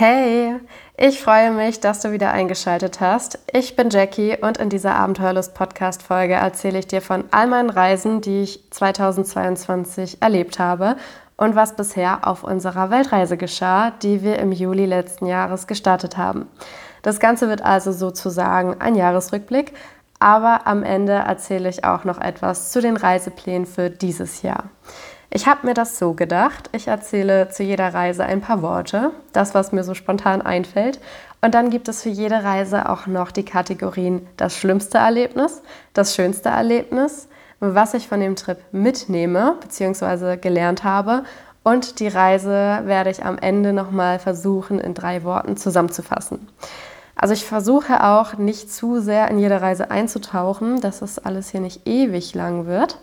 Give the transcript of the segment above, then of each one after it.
Hey, ich freue mich, dass du wieder eingeschaltet hast. Ich bin Jackie und in dieser Abenteuerlust-Podcast-Folge erzähle ich dir von all meinen Reisen, die ich 2022 erlebt habe und was bisher auf unserer Weltreise geschah, die wir im Juli letzten Jahres gestartet haben. Das Ganze wird also sozusagen ein Jahresrückblick, aber am Ende erzähle ich auch noch etwas zu den Reiseplänen für dieses Jahr. Ich habe mir das so gedacht. Ich erzähle zu jeder Reise ein paar Worte, das, was mir so spontan einfällt. Und dann gibt es für jede Reise auch noch die Kategorien das schlimmste Erlebnis, das schönste Erlebnis, was ich von dem Trip mitnehme bzw. gelernt habe. Und die Reise werde ich am Ende nochmal versuchen, in drei Worten zusammenzufassen. Also ich versuche auch nicht zu sehr in jede Reise einzutauchen, dass es alles hier nicht ewig lang wird.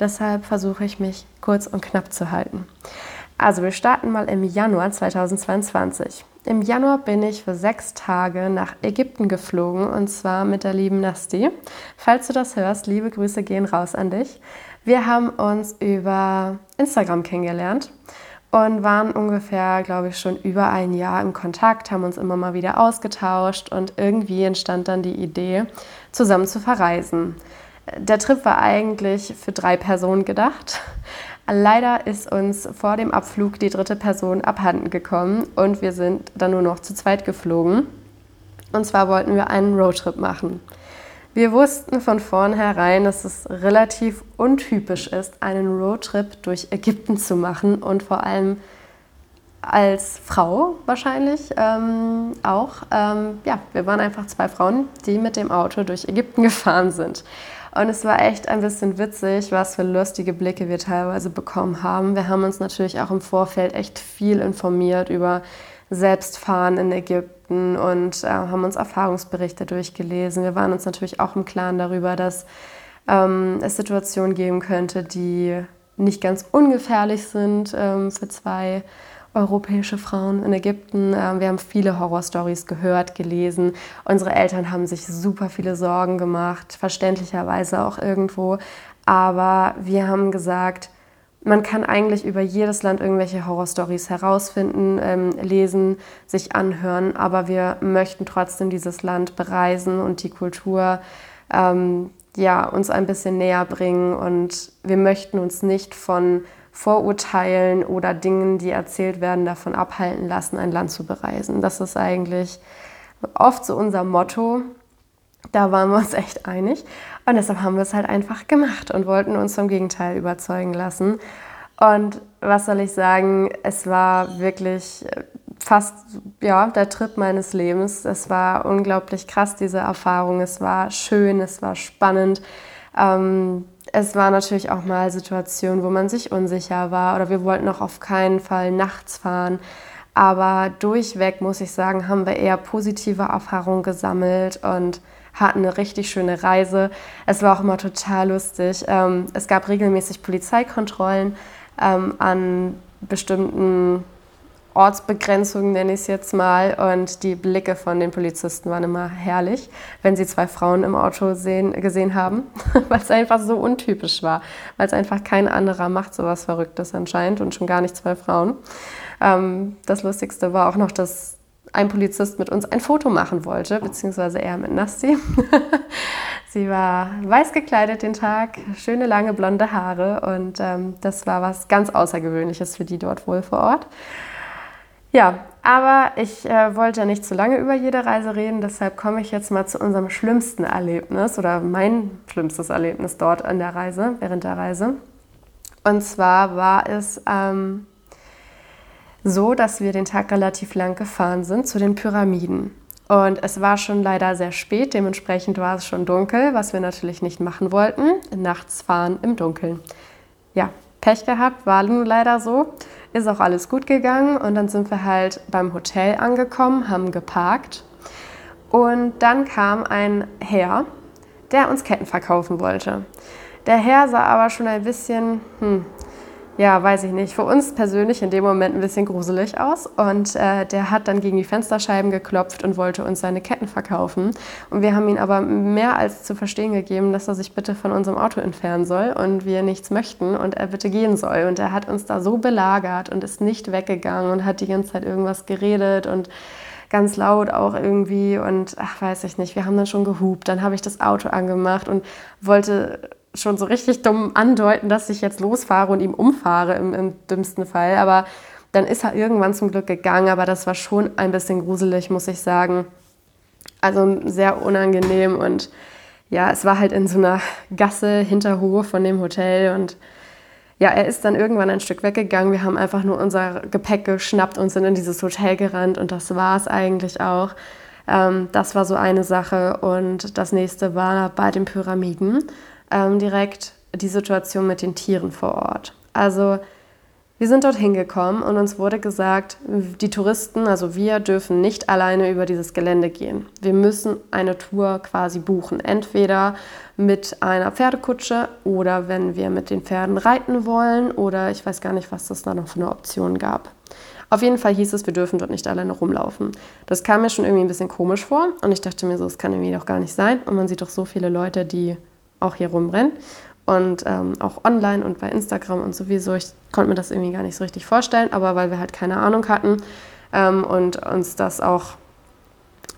Deshalb versuche ich mich kurz und knapp zu halten. Also wir starten mal im Januar 2022. Im Januar bin ich für sechs Tage nach Ägypten geflogen und zwar mit der lieben Nasti. Falls du das hörst, liebe Grüße gehen raus an dich. Wir haben uns über Instagram kennengelernt und waren ungefähr, glaube ich, schon über ein Jahr im Kontakt, haben uns immer mal wieder ausgetauscht und irgendwie entstand dann die Idee, zusammen zu verreisen. Der Trip war eigentlich für drei Personen gedacht. Leider ist uns vor dem Abflug die dritte Person abhanden gekommen und wir sind dann nur noch zu zweit geflogen. Und zwar wollten wir einen Roadtrip machen. Wir wussten von vornherein, dass es relativ untypisch ist, einen Roadtrip durch Ägypten zu machen und vor allem als Frau wahrscheinlich ähm, auch. Ähm, ja, wir waren einfach zwei Frauen, die mit dem Auto durch Ägypten gefahren sind. Und es war echt ein bisschen witzig, was für lustige Blicke wir teilweise bekommen haben. Wir haben uns natürlich auch im Vorfeld echt viel informiert über Selbstfahren in Ägypten und äh, haben uns Erfahrungsberichte durchgelesen. Wir waren uns natürlich auch im Klaren darüber, dass ähm, es Situationen geben könnte, die nicht ganz ungefährlich sind ähm, für zwei europäische Frauen in Ägypten. Ähm, wir haben viele Horrorstories gehört, gelesen. Unsere Eltern haben sich super viele Sorgen gemacht, verständlicherweise auch irgendwo. Aber wir haben gesagt, man kann eigentlich über jedes Land irgendwelche Horrorstories herausfinden, ähm, lesen, sich anhören, aber wir möchten trotzdem dieses Land bereisen und die Kultur ähm, ja, uns ein bisschen näher bringen und wir möchten uns nicht von Vorurteilen oder Dingen, die erzählt werden, davon abhalten lassen, ein Land zu bereisen. Das ist eigentlich oft so unser Motto. Da waren wir uns echt einig. Und deshalb haben wir es halt einfach gemacht und wollten uns vom Gegenteil überzeugen lassen. Und was soll ich sagen, es war wirklich fast ja, der Trip meines Lebens. Es war unglaublich krass, diese Erfahrung. Es war schön, es war spannend. Ähm, es war natürlich auch mal Situationen, wo man sich unsicher war oder wir wollten auch auf keinen Fall nachts fahren. Aber durchweg, muss ich sagen, haben wir eher positive Erfahrungen gesammelt und hatten eine richtig schöne Reise. Es war auch immer total lustig. Ähm, es gab regelmäßig Polizeikontrollen ähm, an bestimmten Ortsbegrenzung, nenne ich es jetzt mal. Und die Blicke von den Polizisten waren immer herrlich, wenn sie zwei Frauen im Auto sehen, gesehen haben, weil es einfach so untypisch war, weil es einfach kein anderer macht sowas Verrücktes anscheinend und schon gar nicht zwei Frauen. Ähm, das Lustigste war auch noch, dass ein Polizist mit uns ein Foto machen wollte, beziehungsweise er mit Nasti. Sie war weiß gekleidet den Tag, schöne lange blonde Haare und ähm, das war was ganz Außergewöhnliches für die dort wohl vor Ort. Ja, aber ich äh, wollte nicht zu lange über jede Reise reden, deshalb komme ich jetzt mal zu unserem schlimmsten Erlebnis oder mein schlimmstes Erlebnis dort an der Reise, während der Reise. Und zwar war es ähm, so, dass wir den Tag relativ lang gefahren sind zu den Pyramiden. Und es war schon leider sehr spät, dementsprechend war es schon dunkel, was wir natürlich nicht machen wollten. Nachts fahren im Dunkeln. Ja, Pech gehabt, war nun leider so. Ist auch alles gut gegangen und dann sind wir halt beim Hotel angekommen, haben geparkt und dann kam ein Herr, der uns Ketten verkaufen wollte. Der Herr sah aber schon ein bisschen hm, ja, weiß ich nicht, für uns persönlich in dem Moment ein bisschen gruselig aus. Und äh, der hat dann gegen die Fensterscheiben geklopft und wollte uns seine Ketten verkaufen. Und wir haben ihn aber mehr als zu verstehen gegeben, dass er sich bitte von unserem Auto entfernen soll und wir nichts möchten und er bitte gehen soll. Und er hat uns da so belagert und ist nicht weggegangen und hat die ganze Zeit irgendwas geredet und ganz laut auch irgendwie und ach weiß ich nicht, wir haben dann schon gehupt, dann habe ich das Auto angemacht und wollte schon so richtig dumm andeuten, dass ich jetzt losfahre und ihm umfahre im, im dümmsten Fall. Aber dann ist er irgendwann zum Glück gegangen, aber das war schon ein bisschen gruselig, muss ich sagen. Also sehr unangenehm und ja, es war halt in so einer Gasse hinter Hof von dem Hotel und ja, er ist dann irgendwann ein Stück weggegangen. Wir haben einfach nur unser Gepäck geschnappt und sind in dieses Hotel gerannt und das war es eigentlich auch. Ähm, das war so eine Sache und das nächste war bei den Pyramiden ähm, direkt die Situation mit den Tieren vor Ort. Also wir sind dorthin gekommen und uns wurde gesagt, die Touristen, also wir, dürfen nicht alleine über dieses Gelände gehen. Wir müssen eine Tour quasi buchen. Entweder mit einer Pferdekutsche oder wenn wir mit den Pferden reiten wollen oder ich weiß gar nicht, was das da noch für eine Option gab. Auf jeden Fall hieß es, wir dürfen dort nicht alleine rumlaufen. Das kam mir schon irgendwie ein bisschen komisch vor und ich dachte mir so, das kann irgendwie doch gar nicht sein. Und man sieht doch so viele Leute, die auch hier rumrennen und ähm, auch online und bei Instagram und sowieso. Ich konnte mir das irgendwie gar nicht so richtig vorstellen, aber weil wir halt keine Ahnung hatten ähm, und uns das auch,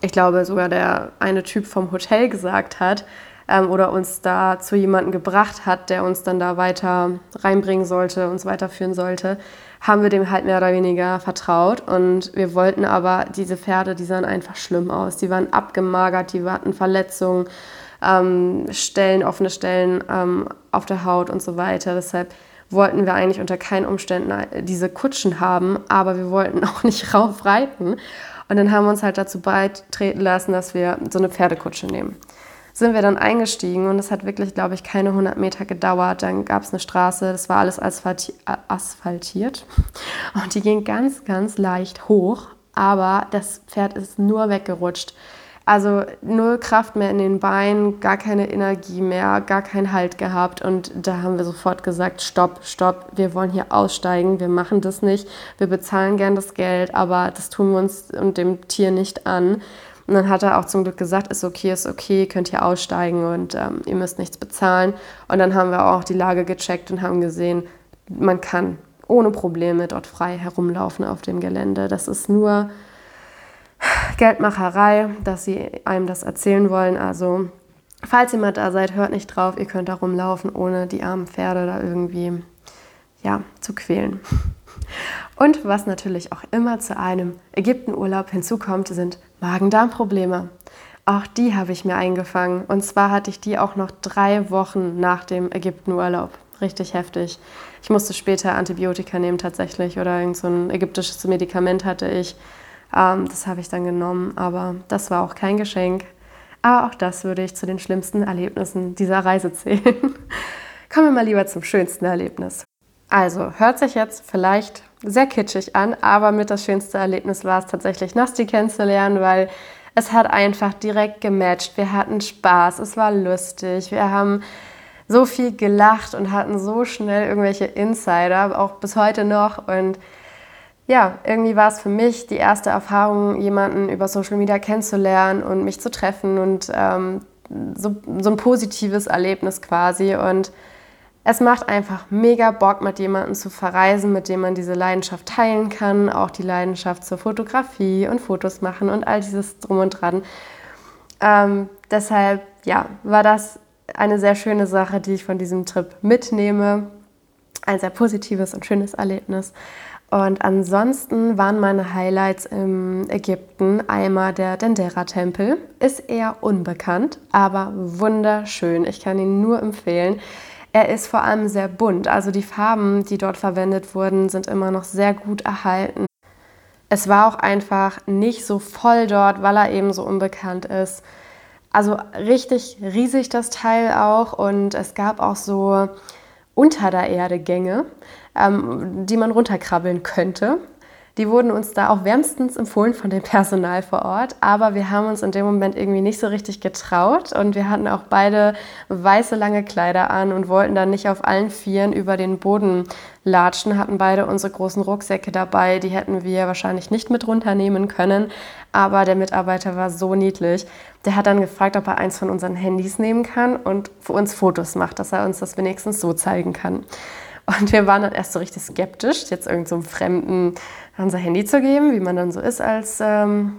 ich glaube, sogar der eine Typ vom Hotel gesagt hat ähm, oder uns da zu jemandem gebracht hat, der uns dann da weiter reinbringen sollte, uns weiterführen sollte, haben wir dem halt mehr oder weniger vertraut und wir wollten aber diese Pferde, die sahen einfach schlimm aus. Die waren abgemagert, die hatten Verletzungen ähm, Stellen, offene Stellen ähm, auf der Haut und so weiter. Deshalb wollten wir eigentlich unter keinen Umständen diese Kutschen haben, aber wir wollten auch nicht rauf reiten. Und dann haben wir uns halt dazu beitreten lassen, dass wir so eine Pferdekutsche nehmen. Sind wir dann eingestiegen und es hat wirklich, glaube ich, keine 100 Meter gedauert. Dann gab es eine Straße, das war alles asphaltiert und die ging ganz, ganz leicht hoch, aber das Pferd ist nur weggerutscht. Also null Kraft mehr in den Beinen, gar keine Energie mehr, gar keinen Halt gehabt. Und da haben wir sofort gesagt, stopp, stopp, wir wollen hier aussteigen, wir machen das nicht, wir bezahlen gern das Geld, aber das tun wir uns und dem Tier nicht an. Und dann hat er auch zum Glück gesagt, ist okay, ist okay, könnt ihr aussteigen und ähm, ihr müsst nichts bezahlen. Und dann haben wir auch die Lage gecheckt und haben gesehen, man kann ohne Probleme dort frei herumlaufen auf dem Gelände. Das ist nur Geldmacherei, dass sie einem das erzählen wollen. Also, falls ihr mal da seid, hört nicht drauf. Ihr könnt da rumlaufen, ohne die armen Pferde da irgendwie ja, zu quälen. Und was natürlich auch immer zu einem Ägyptenurlaub hinzukommt, sind Magen-Darm-Probleme. Auch die habe ich mir eingefangen. Und zwar hatte ich die auch noch drei Wochen nach dem Ägyptenurlaub. Richtig heftig. Ich musste später Antibiotika nehmen tatsächlich oder irgend so ein ägyptisches Medikament hatte ich. Ähm, das habe ich dann genommen, aber das war auch kein Geschenk. Aber auch das würde ich zu den schlimmsten Erlebnissen dieser Reise zählen. Kommen wir mal lieber zum schönsten Erlebnis. Also, hört sich jetzt vielleicht sehr kitschig an, aber mit das schönste Erlebnis war es tatsächlich, Nasti kennenzulernen, weil es hat einfach direkt gematcht. Wir hatten Spaß, es war lustig, wir haben so viel gelacht und hatten so schnell irgendwelche Insider, auch bis heute noch. Und ja, irgendwie war es für mich die erste Erfahrung, jemanden über Social Media kennenzulernen und mich zu treffen und ähm, so, so ein positives Erlebnis quasi. Und es macht einfach mega Bock, mit jemandem zu verreisen, mit dem man diese Leidenschaft teilen kann, auch die Leidenschaft zur Fotografie und Fotos machen und all dieses drum und dran. Ähm, deshalb, ja, war das eine sehr schöne Sache, die ich von diesem Trip mitnehme. Ein sehr positives und schönes Erlebnis. Und ansonsten waren meine Highlights im Ägypten einmal der Dendera-Tempel. Ist eher unbekannt, aber wunderschön. Ich kann ihn nur empfehlen. Er ist vor allem sehr bunt, also die Farben, die dort verwendet wurden, sind immer noch sehr gut erhalten. Es war auch einfach nicht so voll dort, weil er eben so unbekannt ist. Also richtig riesig das Teil auch und es gab auch so unter der Erde Gänge, ähm, die man runterkrabbeln könnte. Die wurden uns da auch wärmstens empfohlen von dem Personal vor Ort, aber wir haben uns in dem Moment irgendwie nicht so richtig getraut und wir hatten auch beide weiße lange Kleider an und wollten dann nicht auf allen Vieren über den Boden latschen, hatten beide unsere großen Rucksäcke dabei, die hätten wir wahrscheinlich nicht mit runternehmen können, aber der Mitarbeiter war so niedlich. Der hat dann gefragt, ob er eins von unseren Handys nehmen kann und für uns Fotos macht, dass er uns das wenigstens so zeigen kann. Und wir waren dann erst so richtig skeptisch, jetzt irgendeinem so Fremden unser Handy zu geben, wie man dann so ist als ähm,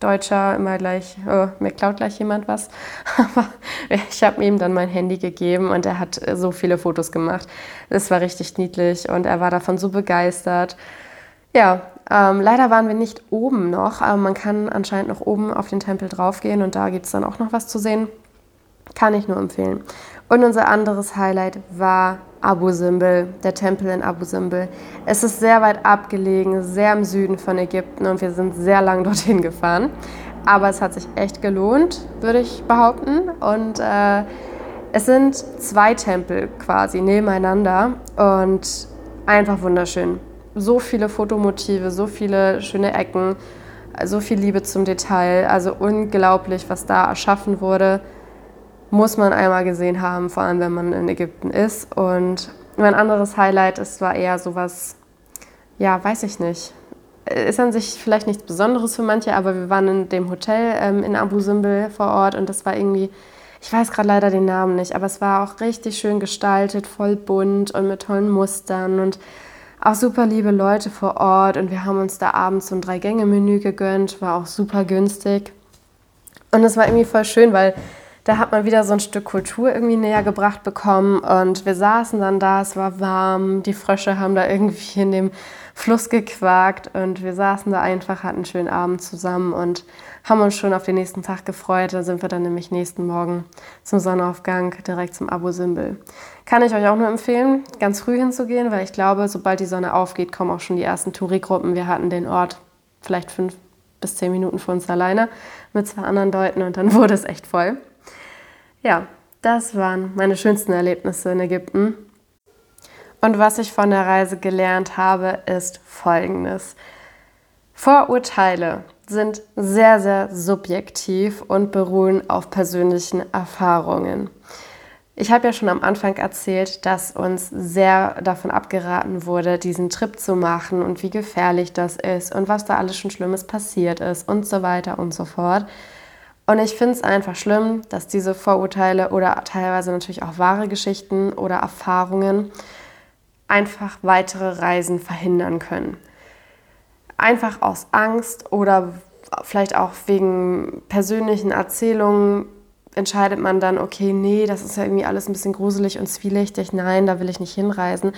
Deutscher, immer gleich, oh, mir klaut gleich jemand was. Aber ich habe ihm dann mein Handy gegeben und er hat so viele Fotos gemacht. Das war richtig niedlich und er war davon so begeistert. Ja, ähm, leider waren wir nicht oben noch, aber man kann anscheinend noch oben auf den Tempel draufgehen und da gibt es dann auch noch was zu sehen. Kann ich nur empfehlen. Und unser anderes Highlight war Abu Simbel, der Tempel in Abu Simbel. Es ist sehr weit abgelegen, sehr im Süden von Ägypten und wir sind sehr lang dorthin gefahren. Aber es hat sich echt gelohnt, würde ich behaupten. Und äh, es sind zwei Tempel quasi nebeneinander und einfach wunderschön. So viele Fotomotive, so viele schöne Ecken, so viel Liebe zum Detail. Also unglaublich, was da erschaffen wurde muss man einmal gesehen haben, vor allem wenn man in Ägypten ist. Und mein anderes Highlight ist, war eher sowas, ja, weiß ich nicht. Ist an sich vielleicht nichts Besonderes für manche, aber wir waren in dem Hotel ähm, in Abu Simbel vor Ort und das war irgendwie, ich weiß gerade leider den Namen nicht, aber es war auch richtig schön gestaltet, voll bunt und mit tollen Mustern und auch super liebe Leute vor Ort und wir haben uns da abends so ein Drei-Gänge-Menü gegönnt, war auch super günstig. Und es war irgendwie voll schön, weil da hat man wieder so ein Stück Kultur irgendwie näher gebracht bekommen und wir saßen dann da, es war warm, die Frösche haben da irgendwie in dem Fluss gequakt und wir saßen da einfach, hatten einen schönen Abend zusammen und haben uns schon auf den nächsten Tag gefreut. Da sind wir dann nämlich nächsten Morgen zum Sonnenaufgang direkt zum Abu Simbel. Kann ich euch auch nur empfehlen, ganz früh hinzugehen, weil ich glaube, sobald die Sonne aufgeht, kommen auch schon die ersten Touri-Gruppen. Wir hatten den Ort vielleicht fünf bis zehn Minuten für uns alleine mit zwei anderen Leuten und dann wurde es echt voll. Ja, das waren meine schönsten Erlebnisse in Ägypten. Und was ich von der Reise gelernt habe, ist Folgendes. Vorurteile sind sehr, sehr subjektiv und beruhen auf persönlichen Erfahrungen. Ich habe ja schon am Anfang erzählt, dass uns sehr davon abgeraten wurde, diesen Trip zu machen und wie gefährlich das ist und was da alles schon Schlimmes passiert ist und so weiter und so fort. Und ich finde es einfach schlimm, dass diese Vorurteile oder teilweise natürlich auch wahre Geschichten oder Erfahrungen einfach weitere Reisen verhindern können. Einfach aus Angst oder vielleicht auch wegen persönlichen Erzählungen entscheidet man dann, okay, nee, das ist ja irgendwie alles ein bisschen gruselig und zwielichtig, nein, da will ich nicht hinreisen.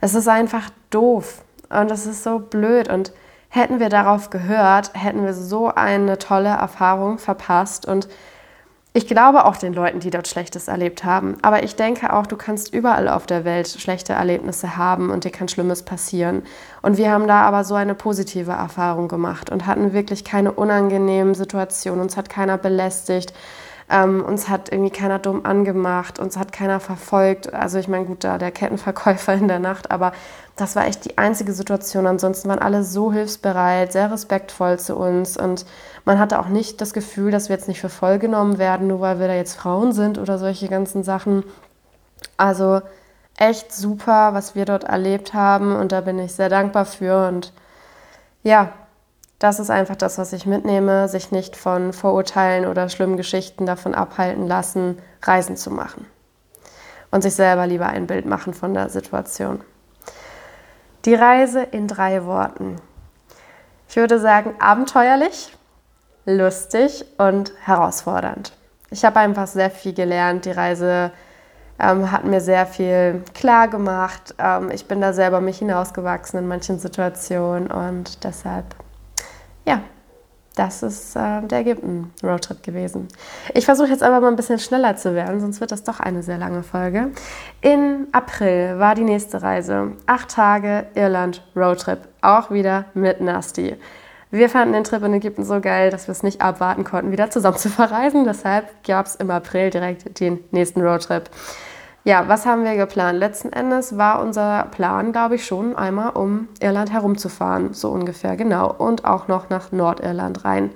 Das ist einfach doof und das ist so blöd und Hätten wir darauf gehört, hätten wir so eine tolle Erfahrung verpasst. Und ich glaube auch den Leuten, die dort Schlechtes erlebt haben. Aber ich denke auch, du kannst überall auf der Welt schlechte Erlebnisse haben und dir kann Schlimmes passieren. Und wir haben da aber so eine positive Erfahrung gemacht und hatten wirklich keine unangenehmen Situationen. Uns hat keiner belästigt. Ähm, uns hat irgendwie keiner dumm angemacht, uns hat keiner verfolgt. Also ich meine, gut, da der Kettenverkäufer in der Nacht, aber das war echt die einzige Situation. Ansonsten waren alle so hilfsbereit, sehr respektvoll zu uns und man hatte auch nicht das Gefühl, dass wir jetzt nicht für voll genommen werden, nur weil wir da jetzt Frauen sind oder solche ganzen Sachen. Also echt super, was wir dort erlebt haben und da bin ich sehr dankbar für und ja, das ist einfach das, was ich mitnehme, sich nicht von Vorurteilen oder schlimmen Geschichten davon abhalten lassen, Reisen zu machen. Und sich selber lieber ein Bild machen von der Situation. Die Reise in drei Worten. Ich würde sagen, abenteuerlich, lustig und herausfordernd. Ich habe einfach sehr viel gelernt. Die Reise ähm, hat mir sehr viel klar gemacht. Ähm, ich bin da selber mich hinausgewachsen in manchen Situationen und deshalb ja, das ist äh, der Ägypten-Roadtrip gewesen. Ich versuche jetzt aber mal ein bisschen schneller zu werden, sonst wird das doch eine sehr lange Folge. In April war die nächste Reise. Acht Tage Irland Roadtrip. Auch wieder mit Nasty. Wir fanden den Trip in Ägypten so geil, dass wir es nicht abwarten konnten, wieder zusammen zu verreisen. Deshalb gab es im April direkt den nächsten Roadtrip. Ja, was haben wir geplant? Letzten Endes war unser Plan, glaube ich, schon einmal um Irland herumzufahren, so ungefähr, genau. Und auch noch nach Nordirland rein.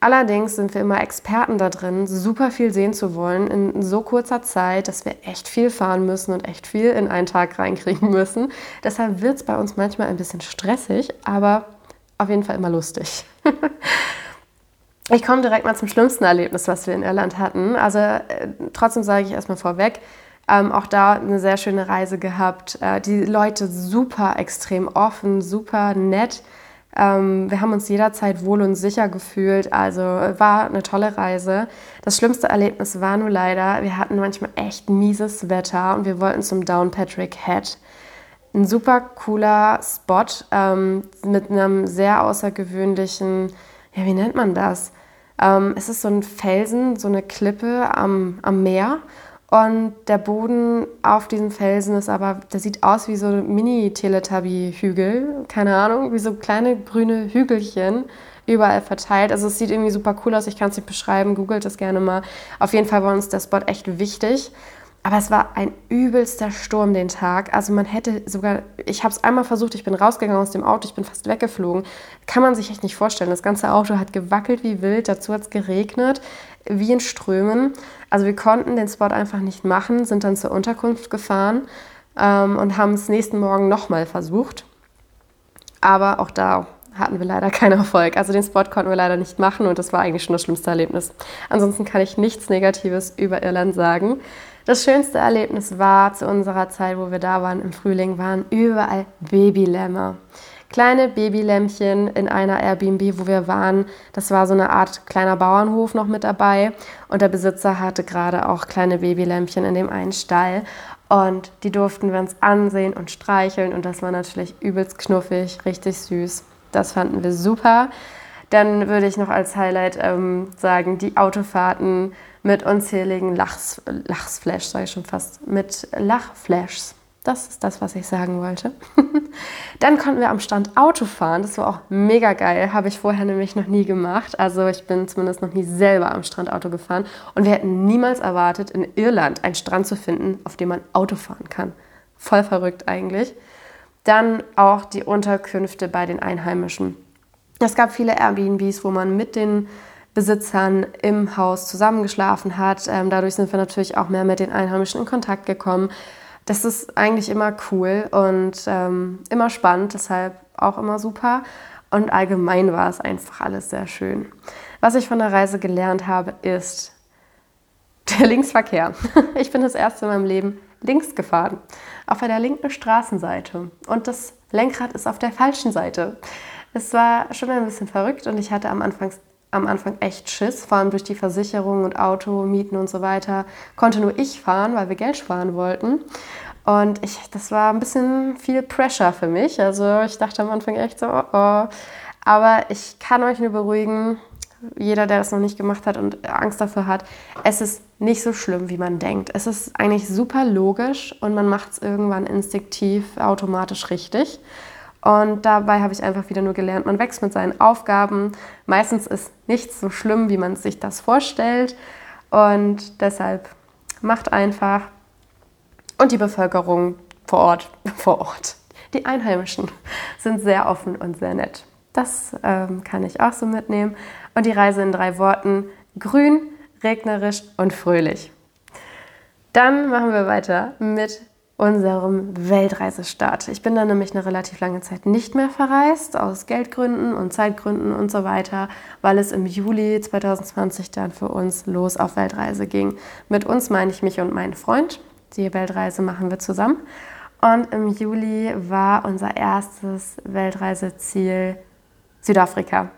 Allerdings sind wir immer Experten da drin, super viel sehen zu wollen in so kurzer Zeit, dass wir echt viel fahren müssen und echt viel in einen Tag reinkriegen müssen. Deshalb wird es bei uns manchmal ein bisschen stressig, aber auf jeden Fall immer lustig. ich komme direkt mal zum schlimmsten Erlebnis, was wir in Irland hatten. Also äh, trotzdem sage ich erstmal vorweg, ähm, auch da eine sehr schöne Reise gehabt. Äh, die Leute super extrem offen, super nett. Ähm, wir haben uns jederzeit wohl und sicher gefühlt. Also war eine tolle Reise. Das schlimmste Erlebnis war nur leider, wir hatten manchmal echt mieses Wetter und wir wollten zum Downpatrick Head. Ein super cooler Spot ähm, mit einem sehr außergewöhnlichen, ja, wie nennt man das? Ähm, es ist so ein Felsen, so eine Klippe am, am Meer. Und der Boden auf diesem Felsen ist aber, der sieht aus wie so Mini-Teletubby-Hügel. Keine Ahnung, wie so kleine grüne Hügelchen überall verteilt. Also es sieht irgendwie super cool aus. Ich kann es nicht beschreiben. Googelt das gerne mal. Auf jeden Fall war uns der Spot echt wichtig. Aber es war ein übelster Sturm den Tag. Also man hätte sogar, ich habe es einmal versucht, ich bin rausgegangen aus dem Auto, ich bin fast weggeflogen. Kann man sich echt nicht vorstellen. Das ganze Auto hat gewackelt wie wild, dazu hat es geregnet, wie in Strömen. Also wir konnten den Spot einfach nicht machen, sind dann zur Unterkunft gefahren ähm, und haben es nächsten Morgen nochmal versucht. Aber auch da hatten wir leider keinen Erfolg. Also den Spot konnten wir leider nicht machen und das war eigentlich schon das schlimmste Erlebnis. Ansonsten kann ich nichts Negatives über Irland sagen. Das schönste Erlebnis war zu unserer Zeit, wo wir da waren im Frühling, waren überall Babylämmer. Kleine Babylämmchen in einer Airbnb, wo wir waren. Das war so eine Art kleiner Bauernhof noch mit dabei. Und der Besitzer hatte gerade auch kleine Babylämmchen in dem einen Stall. Und die durften wir uns ansehen und streicheln. Und das war natürlich übelst knuffig, richtig süß. Das fanden wir super. Dann würde ich noch als Highlight ähm, sagen, die Autofahrten mit unzähligen Lachs, Lachsflash, sage ich schon fast, mit Lachflashs. Das ist das, was ich sagen wollte. Dann konnten wir am Strand Auto fahren. Das war auch mega geil. Habe ich vorher nämlich noch nie gemacht. Also ich bin zumindest noch nie selber am Strand Auto gefahren. Und wir hätten niemals erwartet, in Irland einen Strand zu finden, auf dem man Auto fahren kann. Voll verrückt eigentlich. Dann auch die Unterkünfte bei den Einheimischen. Es gab viele Airbnbs, wo man mit den Besitzern im Haus zusammengeschlafen hat. Ähm, dadurch sind wir natürlich auch mehr mit den Einheimischen in Kontakt gekommen. Das ist eigentlich immer cool und ähm, immer spannend, deshalb auch immer super. Und allgemein war es einfach alles sehr schön. Was ich von der Reise gelernt habe, ist der Linksverkehr. Ich bin das erste in meinem Leben links gefahren, auf der linken Straßenseite. Und das Lenkrad ist auf der falschen Seite. Es war schon ein bisschen verrückt und ich hatte am Anfang am Anfang echt Schiss, vor allem durch die Versicherung und Auto, Mieten und so weiter. Konnte nur ich fahren, weil wir Geld sparen wollten. Und ich, das war ein bisschen viel Pressure für mich. Also ich dachte am Anfang echt so, oh, oh. Aber ich kann euch nur beruhigen, jeder, der das noch nicht gemacht hat und Angst dafür hat, es ist nicht so schlimm, wie man denkt. Es ist eigentlich super logisch und man macht es irgendwann instinktiv, automatisch richtig. Und dabei habe ich einfach wieder nur gelernt, man wächst mit seinen Aufgaben. Meistens ist nichts so schlimm, wie man sich das vorstellt. Und deshalb macht einfach. Und die Bevölkerung vor Ort, vor Ort, die Einheimischen sind sehr offen und sehr nett. Das ähm, kann ich auch so mitnehmen. Und die Reise in drei Worten: grün, regnerisch und fröhlich. Dann machen wir weiter mit unserem Weltreisestart. Ich bin dann nämlich eine relativ lange Zeit nicht mehr verreist, aus Geldgründen und Zeitgründen und so weiter, weil es im Juli 2020 dann für uns los auf Weltreise ging. Mit uns meine ich mich und meinen Freund. Die Weltreise machen wir zusammen. Und im Juli war unser erstes Weltreiseziel Südafrika.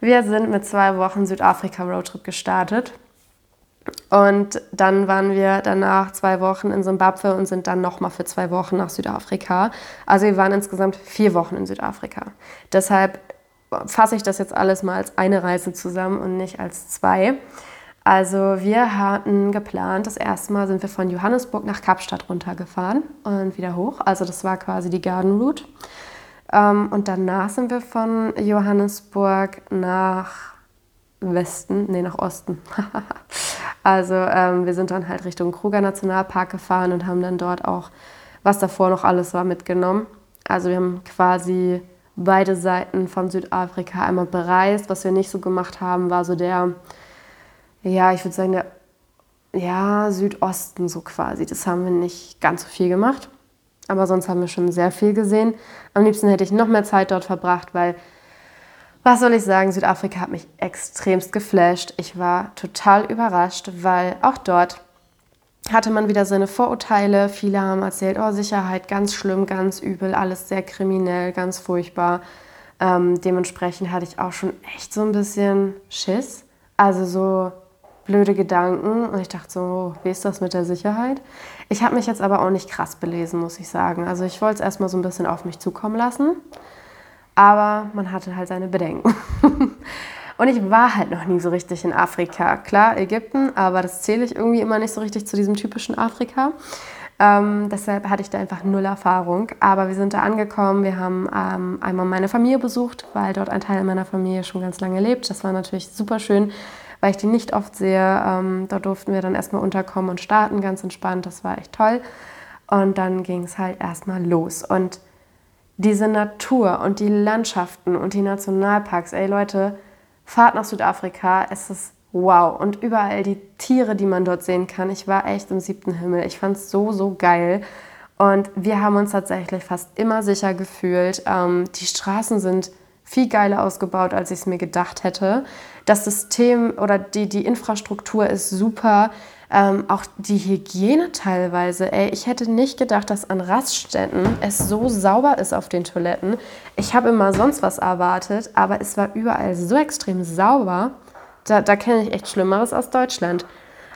Wir sind mit zwei Wochen Südafrika-Roadtrip gestartet und dann waren wir danach zwei Wochen in Simbabwe und sind dann nochmal für zwei Wochen nach Südafrika. Also wir waren insgesamt vier Wochen in Südafrika. Deshalb fasse ich das jetzt alles mal als eine Reise zusammen und nicht als zwei. Also wir hatten geplant, das erste Mal sind wir von Johannesburg nach Kapstadt runtergefahren und wieder hoch. Also das war quasi die Garden Route. Ähm, und danach sind wir von Johannesburg nach Westen, nee, nach Osten. Also ähm, wir sind dann halt Richtung Kruger Nationalpark gefahren und haben dann dort auch, was davor noch alles war, mitgenommen. Also wir haben quasi beide Seiten von Südafrika einmal bereist. Was wir nicht so gemacht haben, war so der, ja, ich würde sagen, der ja, Südosten so quasi. Das haben wir nicht ganz so viel gemacht. Aber sonst haben wir schon sehr viel gesehen. Am liebsten hätte ich noch mehr Zeit dort verbracht, weil, was soll ich sagen, Südafrika hat mich extremst geflasht. Ich war total überrascht, weil auch dort hatte man wieder seine Vorurteile. Viele haben erzählt, oh, Sicherheit ganz schlimm, ganz übel, alles sehr kriminell, ganz furchtbar. Ähm, dementsprechend hatte ich auch schon echt so ein bisschen Schiss. Also so blöde Gedanken. Und ich dachte so, oh, wie ist das mit der Sicherheit? Ich habe mich jetzt aber auch nicht krass belesen, muss ich sagen. Also ich wollte es erstmal so ein bisschen auf mich zukommen lassen. Aber man hatte halt seine Bedenken. Und ich war halt noch nie so richtig in Afrika. Klar, Ägypten, aber das zähle ich irgendwie immer nicht so richtig zu diesem typischen Afrika. Ähm, deshalb hatte ich da einfach null Erfahrung. Aber wir sind da angekommen. Wir haben ähm, einmal meine Familie besucht, weil dort ein Teil meiner Familie schon ganz lange lebt. Das war natürlich super schön, weil ich die nicht oft sehe. Ähm, da durften wir dann erstmal unterkommen und starten, ganz entspannt. Das war echt toll. Und dann ging es halt erstmal los. Und diese Natur und die Landschaften und die Nationalparks, ey Leute, fahrt nach Südafrika, es ist wow. Und überall die Tiere, die man dort sehen kann. Ich war echt im siebten Himmel. Ich fand es so, so geil. Und wir haben uns tatsächlich fast immer sicher gefühlt. Ähm, die Straßen sind viel geiler ausgebaut, als ich es mir gedacht hätte. Das System oder die, die Infrastruktur ist super. Ähm, auch die Hygiene teilweise. Ey, ich hätte nicht gedacht, dass an Raststätten es so sauber ist auf den Toiletten. Ich habe immer sonst was erwartet, aber es war überall so extrem sauber. Da, da kenne ich echt Schlimmeres aus Deutschland.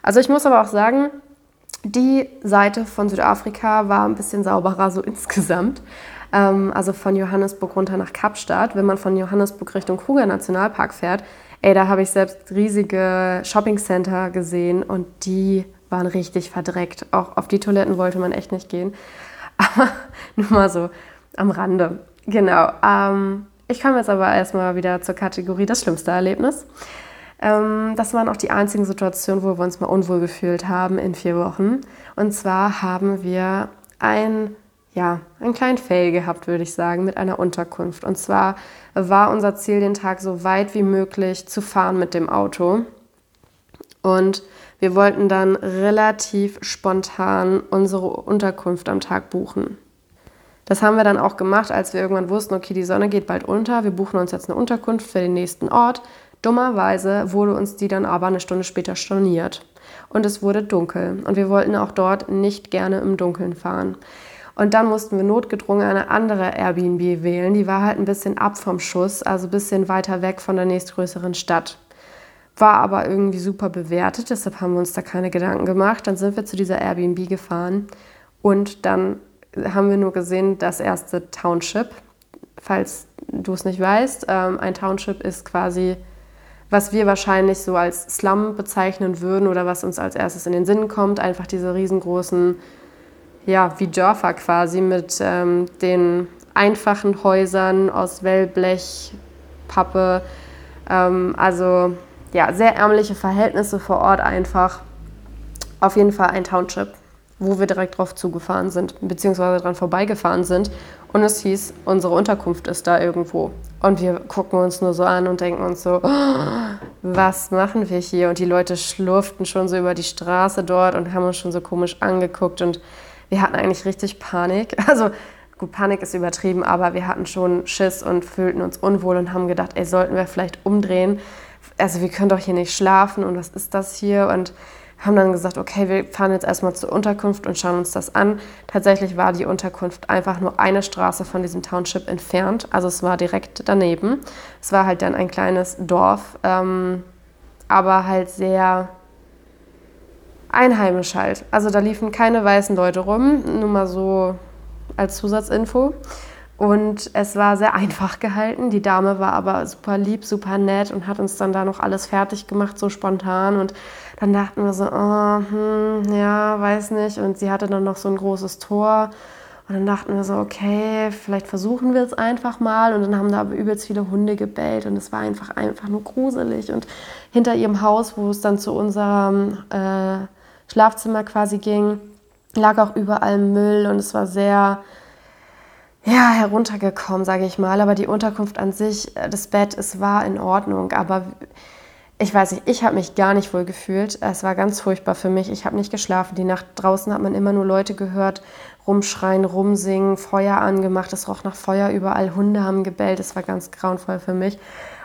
Also ich muss aber auch sagen, die Seite von Südafrika war ein bisschen sauberer so insgesamt. Ähm, also von Johannesburg runter nach Kapstadt. Wenn man von Johannesburg Richtung Kruger Nationalpark fährt, Ey, da habe ich selbst riesige Shoppingcenter gesehen und die waren richtig verdreckt. Auch auf die Toiletten wollte man echt nicht gehen. Aber nur mal so am Rande. Genau. Ähm, ich komme jetzt aber erstmal wieder zur Kategorie das schlimmste Erlebnis. Ähm, das waren auch die einzigen Situationen, wo wir uns mal unwohl gefühlt haben in vier Wochen. Und zwar haben wir ein ja, einen kleinen Fail gehabt, würde ich sagen, mit einer Unterkunft. Und zwar war unser Ziel, den Tag so weit wie möglich zu fahren mit dem Auto. Und wir wollten dann relativ spontan unsere Unterkunft am Tag buchen. Das haben wir dann auch gemacht, als wir irgendwann wussten, okay, die Sonne geht bald unter, wir buchen uns jetzt eine Unterkunft für den nächsten Ort. Dummerweise wurde uns die dann aber eine Stunde später storniert. Und es wurde dunkel. Und wir wollten auch dort nicht gerne im Dunkeln fahren. Und dann mussten wir notgedrungen eine andere Airbnb wählen. Die war halt ein bisschen ab vom Schuss, also ein bisschen weiter weg von der nächstgrößeren Stadt. War aber irgendwie super bewertet, deshalb haben wir uns da keine Gedanken gemacht. Dann sind wir zu dieser Airbnb gefahren und dann haben wir nur gesehen, das erste Township. Falls du es nicht weißt, ähm, ein Township ist quasi, was wir wahrscheinlich so als Slum bezeichnen würden oder was uns als erstes in den Sinn kommt. Einfach diese riesengroßen ja, wie Dörfer quasi mit ähm, den einfachen Häusern aus Wellblech, Pappe. Ähm, also ja, sehr ärmliche Verhältnisse vor Ort einfach. Auf jeden Fall ein Township, wo wir direkt drauf zugefahren sind, beziehungsweise dran vorbeigefahren sind. Und es hieß, unsere Unterkunft ist da irgendwo. Und wir gucken uns nur so an und denken uns so, oh, was machen wir hier? Und die Leute schlurften schon so über die Straße dort und haben uns schon so komisch angeguckt. Und wir hatten eigentlich richtig Panik. Also gut, Panik ist übertrieben, aber wir hatten schon Schiss und fühlten uns unwohl und haben gedacht, ey, sollten wir vielleicht umdrehen? Also wir können doch hier nicht schlafen und was ist das hier? Und haben dann gesagt, okay, wir fahren jetzt erstmal zur Unterkunft und schauen uns das an. Tatsächlich war die Unterkunft einfach nur eine Straße von diesem Township entfernt. Also es war direkt daneben. Es war halt dann ein kleines Dorf, ähm, aber halt sehr einheimisch halt. Also da liefen keine weißen Leute rum, nur mal so als Zusatzinfo. Und es war sehr einfach gehalten. Die Dame war aber super lieb, super nett und hat uns dann da noch alles fertig gemacht, so spontan. Und dann dachten wir so, oh, hm, ja, weiß nicht. Und sie hatte dann noch so ein großes Tor. Und dann dachten wir so, okay, vielleicht versuchen wir es einfach mal. Und dann haben da aber übelst viele Hunde gebellt und es war einfach, einfach nur gruselig. Und hinter ihrem Haus, wo es dann zu unserem äh, Schlafzimmer quasi ging, lag auch überall Müll und es war sehr ja, heruntergekommen, sage ich mal. Aber die Unterkunft an sich, äh, das Bett, es war in Ordnung. Aber ich weiß nicht, ich habe mich gar nicht wohl gefühlt. Es war ganz furchtbar für mich. Ich habe nicht geschlafen. Die Nacht draußen hat man immer nur Leute gehört, rumschreien, rumsingen, Feuer angemacht. Es roch nach Feuer überall. Hunde haben gebellt. Es war ganz grauenvoll für mich.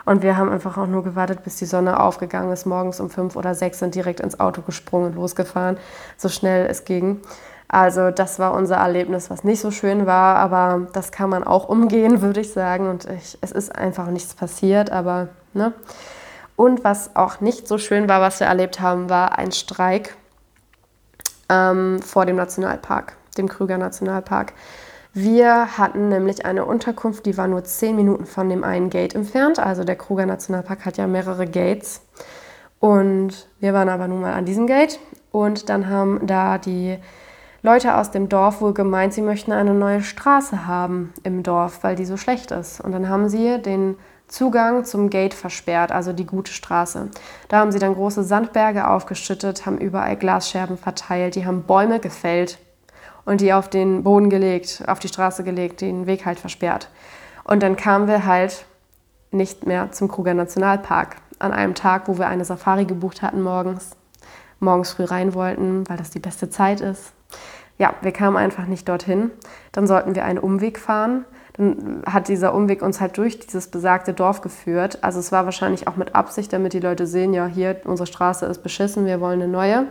Und wir haben einfach auch nur gewartet, bis die Sonne aufgegangen ist. Morgens um fünf oder sechs sind direkt ins Auto gesprungen und losgefahren, so schnell es ging. Also das war unser Erlebnis, was nicht so schön war, aber das kann man auch umgehen, würde ich sagen. Und ich, es ist einfach nichts passiert, aber ne. Und was auch nicht so schön war, was wir erlebt haben, war ein Streik ähm, vor dem Nationalpark, dem Krüger Nationalpark. Wir hatten nämlich eine Unterkunft, die war nur zehn Minuten von dem einen Gate entfernt. Also der Kruger Nationalpark hat ja mehrere Gates. Und wir waren aber nun mal an diesem Gate. Und dann haben da die Leute aus dem Dorf wohl gemeint, sie möchten eine neue Straße haben im Dorf, weil die so schlecht ist. Und dann haben sie den Zugang zum Gate versperrt, also die gute Straße. Da haben sie dann große Sandberge aufgeschüttet, haben überall Glasscherben verteilt, die haben Bäume gefällt und die auf den Boden gelegt, auf die Straße gelegt, den Weg halt versperrt. Und dann kamen wir halt nicht mehr zum Kruger Nationalpark an einem Tag, wo wir eine Safari gebucht hatten morgens, morgens früh rein wollten, weil das die beste Zeit ist ja, wir kamen einfach nicht dorthin. Dann sollten wir einen Umweg fahren. Dann hat dieser Umweg uns halt durch dieses besagte Dorf geführt. Also es war wahrscheinlich auch mit Absicht, damit die Leute sehen, ja, hier, unsere Straße ist beschissen, wir wollen eine neue.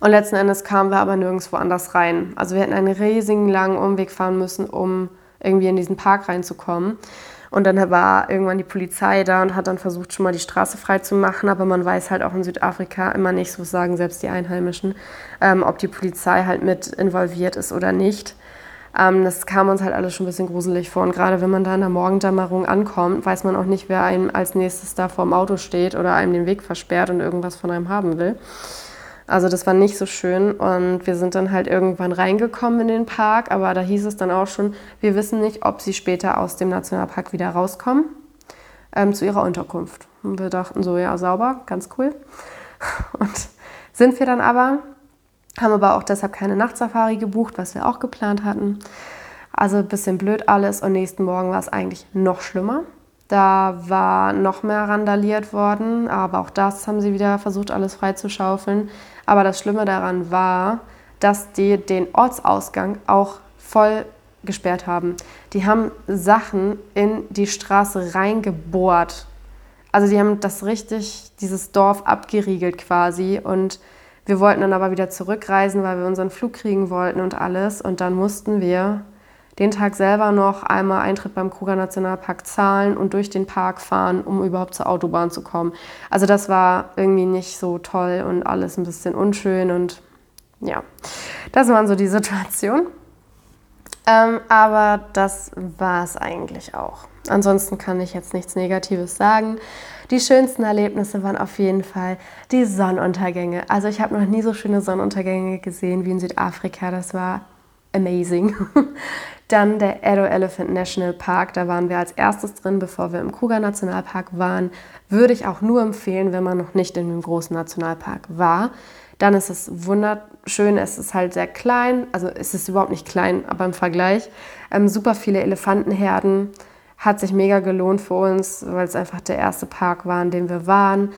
Und letzten Endes kamen wir aber nirgendwo anders rein. Also wir hätten einen riesigen langen Umweg fahren müssen, um irgendwie in diesen Park reinzukommen. Und dann war irgendwann die Polizei da und hat dann versucht, schon mal die Straße frei zu machen. Aber man weiß halt auch in Südafrika immer nicht, so sagen selbst die Einheimischen, ähm, ob die Polizei halt mit involviert ist oder nicht. Ähm, das kam uns halt alles schon ein bisschen gruselig vor. Und gerade wenn man da in der Morgendämmerung ankommt, weiß man auch nicht, wer einem als nächstes da vorm Auto steht oder einem den Weg versperrt und irgendwas von einem haben will. Also das war nicht so schön und wir sind dann halt irgendwann reingekommen in den Park, aber da hieß es dann auch schon, wir wissen nicht, ob sie später aus dem Nationalpark wieder rauskommen ähm, zu ihrer Unterkunft. Und wir dachten so, ja, sauber, ganz cool. Und sind wir dann aber, haben aber auch deshalb keine Nachtsafari gebucht, was wir auch geplant hatten. Also ein bisschen blöd alles und nächsten Morgen war es eigentlich noch schlimmer. Da war noch mehr randaliert worden, aber auch das haben sie wieder versucht, alles freizuschaufeln. Aber das Schlimme daran war, dass die den Ortsausgang auch voll gesperrt haben. Die haben Sachen in die Straße reingebohrt. Also die haben das richtig, dieses Dorf abgeriegelt quasi. Und wir wollten dann aber wieder zurückreisen, weil wir unseren Flug kriegen wollten und alles. Und dann mussten wir den Tag selber noch einmal Eintritt beim Kruger Nationalpark zahlen und durch den Park fahren, um überhaupt zur Autobahn zu kommen. Also das war irgendwie nicht so toll und alles ein bisschen unschön und ja, das waren so die Situationen. Ähm, aber das war es eigentlich auch. Ansonsten kann ich jetzt nichts Negatives sagen. Die schönsten Erlebnisse waren auf jeden Fall die Sonnenuntergänge. Also ich habe noch nie so schöne Sonnenuntergänge gesehen wie in Südafrika. Das war amazing. Dann der Edo Elephant National Park, da waren wir als erstes drin, bevor wir im Kruger Nationalpark waren. Würde ich auch nur empfehlen, wenn man noch nicht in dem großen Nationalpark war. Dann ist es wunderschön, es ist halt sehr klein, also es ist überhaupt nicht klein, aber im Vergleich. Ähm, super viele Elefantenherden, hat sich mega gelohnt für uns, weil es einfach der erste Park war, in dem wir waren.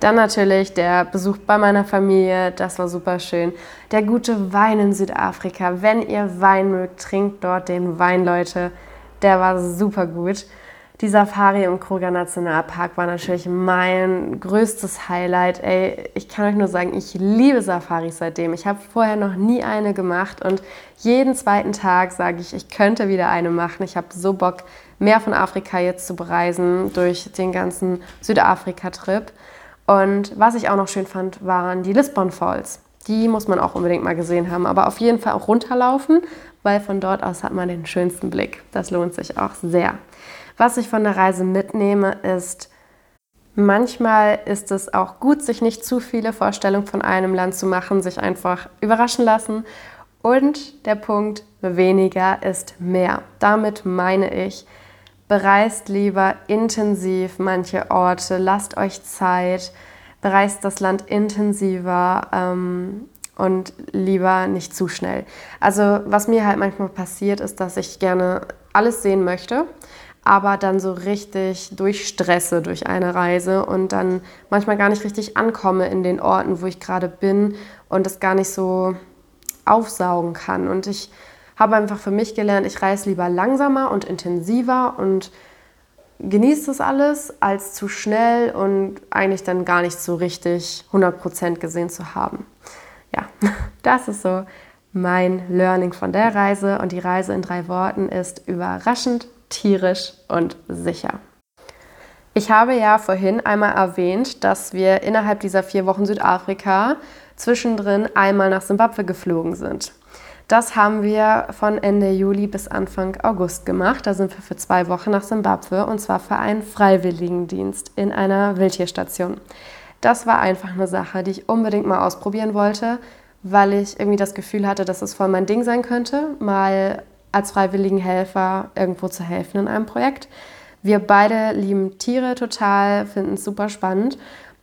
Dann natürlich der Besuch bei meiner Familie, das war super schön. Der gute Wein in Südafrika. Wenn ihr Wein mögt, trinkt dort den Wein, Leute. Der war super gut. Die Safari im Kruger Nationalpark war natürlich mein größtes Highlight. Ey, ich kann euch nur sagen, ich liebe Safaris seitdem. Ich habe vorher noch nie eine gemacht und jeden zweiten Tag sage ich, ich könnte wieder eine machen. Ich habe so Bock, mehr von Afrika jetzt zu bereisen durch den ganzen Südafrika-Trip. Und was ich auch noch schön fand, waren die Lisbon Falls. Die muss man auch unbedingt mal gesehen haben, aber auf jeden Fall auch runterlaufen, weil von dort aus hat man den schönsten Blick. Das lohnt sich auch sehr. Was ich von der Reise mitnehme, ist, manchmal ist es auch gut, sich nicht zu viele Vorstellungen von einem Land zu machen, sich einfach überraschen lassen Und der Punkt, weniger ist mehr. Damit meine ich, bereist lieber intensiv manche Orte, lasst euch Zeit, bereist das Land intensiver ähm, und lieber nicht zu schnell. Also was mir halt manchmal passiert, ist, dass ich gerne alles sehen möchte, aber dann so richtig durchstresse durch eine Reise und dann manchmal gar nicht richtig ankomme in den Orten, wo ich gerade bin und das gar nicht so aufsaugen kann. Und ich habe einfach für mich gelernt, ich reise lieber langsamer und intensiver und genieße das alles, als zu schnell und eigentlich dann gar nicht so richtig 100% gesehen zu haben. Ja, das ist so mein Learning von der Reise und die Reise in drei Worten ist überraschend, tierisch und sicher. Ich habe ja vorhin einmal erwähnt, dass wir innerhalb dieser vier Wochen Südafrika zwischendrin einmal nach Simbabwe geflogen sind. Das haben wir von Ende Juli bis Anfang August gemacht. Da sind wir für zwei Wochen nach Simbabwe und zwar für einen Freiwilligendienst in einer Wildtierstation. Das war einfach eine Sache, die ich unbedingt mal ausprobieren wollte, weil ich irgendwie das Gefühl hatte, dass es voll mein Ding sein könnte, mal als Freiwilligenhelfer irgendwo zu helfen in einem Projekt. Wir beide lieben Tiere total, finden es super spannend.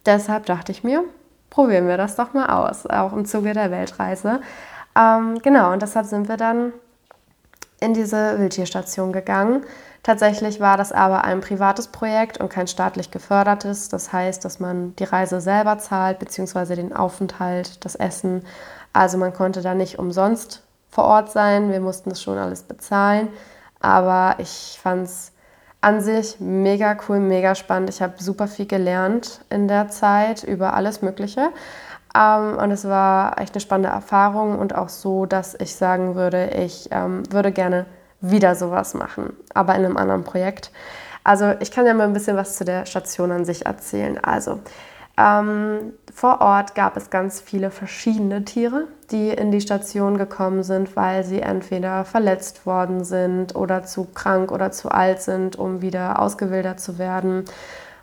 Deshalb dachte ich mir, probieren wir das doch mal aus, auch im Zuge der Weltreise. Ähm, genau, und deshalb sind wir dann in diese Wildtierstation gegangen. Tatsächlich war das aber ein privates Projekt und kein staatlich gefördertes. Das heißt, dass man die Reise selber zahlt, beziehungsweise den Aufenthalt, das Essen. Also man konnte da nicht umsonst vor Ort sein. Wir mussten das schon alles bezahlen. Aber ich fand es an sich mega cool, mega spannend. Ich habe super viel gelernt in der Zeit über alles Mögliche. Ähm, und es war echt eine spannende Erfahrung und auch so, dass ich sagen würde, ich ähm, würde gerne wieder sowas machen, aber in einem anderen Projekt. Also ich kann ja mal ein bisschen was zu der Station an sich erzählen. Also ähm, vor Ort gab es ganz viele verschiedene Tiere, die in die Station gekommen sind, weil sie entweder verletzt worden sind oder zu krank oder zu alt sind, um wieder ausgewildert zu werden.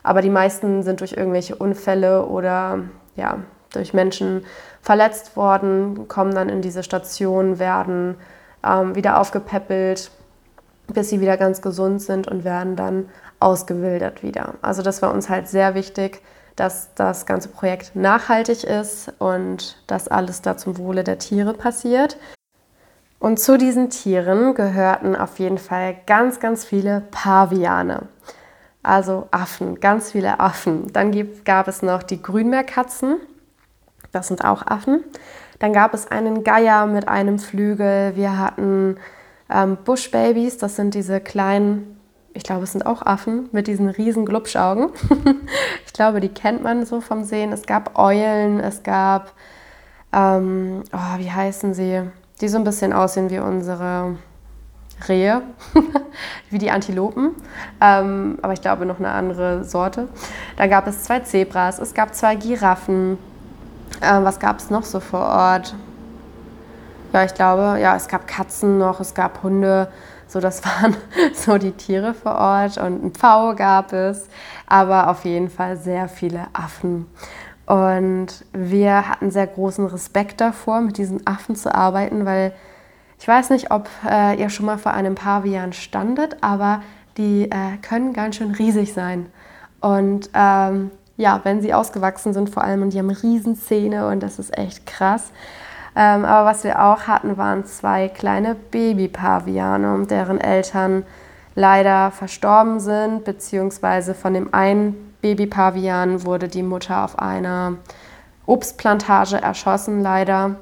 Aber die meisten sind durch irgendwelche Unfälle oder ja, durch Menschen verletzt worden, kommen dann in diese Station, werden ähm, wieder aufgepäppelt, bis sie wieder ganz gesund sind und werden dann ausgewildert wieder. Also das war uns halt sehr wichtig, dass das ganze Projekt nachhaltig ist und dass alles da zum Wohle der Tiere passiert. Und zu diesen Tieren gehörten auf jeden Fall ganz, ganz viele Paviane. Also Affen, ganz viele Affen. Dann gab es noch die Grünmeerkatzen. Das sind auch Affen. Dann gab es einen Geier mit einem Flügel. Wir hatten ähm, Bushbabys, das sind diese kleinen, ich glaube, es sind auch Affen mit diesen riesen Glubschaugen. ich glaube, die kennt man so vom Sehen. Es gab Eulen, es gab, ähm, oh, wie heißen sie? Die so ein bisschen aussehen wie unsere Rehe, wie die Antilopen, ähm, aber ich glaube noch eine andere Sorte. Dann gab es zwei Zebras, es gab zwei Giraffen, äh, was gab es noch so vor Ort? Ja, ich glaube, ja, es gab Katzen noch, es gab Hunde. So, das waren so die Tiere vor Ort und ein Pfau gab es, aber auf jeden Fall sehr viele Affen. Und wir hatten sehr großen Respekt davor, mit diesen Affen zu arbeiten, weil ich weiß nicht, ob äh, ihr schon mal vor einem Pavian standet, aber die äh, können ganz schön riesig sein. Und ähm, ja, wenn sie ausgewachsen sind vor allem und die haben Riesenzähne und das ist echt krass. Ähm, aber was wir auch hatten, waren zwei kleine Babypaviane, deren Eltern leider verstorben sind, beziehungsweise von dem einen Babypavian wurde die Mutter auf einer Obstplantage erschossen, leider.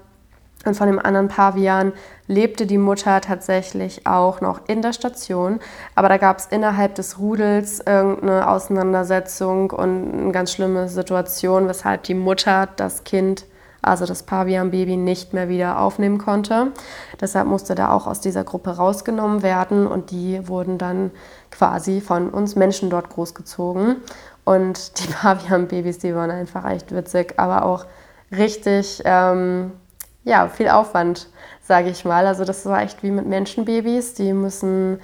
Und von dem anderen Pavian lebte die Mutter tatsächlich auch noch in der Station. Aber da gab es innerhalb des Rudels irgendeine Auseinandersetzung und eine ganz schlimme Situation, weshalb die Mutter das Kind, also das Pavian-Baby, nicht mehr wieder aufnehmen konnte. Deshalb musste da auch aus dieser Gruppe rausgenommen werden und die wurden dann quasi von uns Menschen dort großgezogen. Und die Pavian-Babys, die waren einfach echt witzig, aber auch richtig. Ähm, ja, viel Aufwand, sage ich mal. Also das war echt wie mit Menschenbabys. Die müssen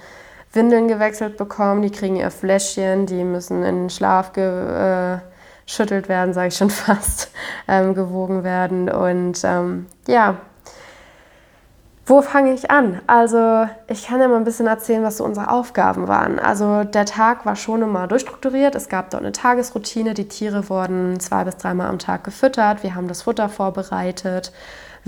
Windeln gewechselt bekommen, die kriegen ihr Fläschchen, die müssen in den Schlaf geschüttelt werden, sage ich schon fast, ähm, gewogen werden. Und ähm, ja, Wo fange ich an? Also ich kann ja mal ein bisschen erzählen, was so unsere Aufgaben waren. Also der Tag war schon immer durchstrukturiert. Es gab dort eine Tagesroutine. Die Tiere wurden zwei bis dreimal am Tag gefüttert. Wir haben das Futter vorbereitet.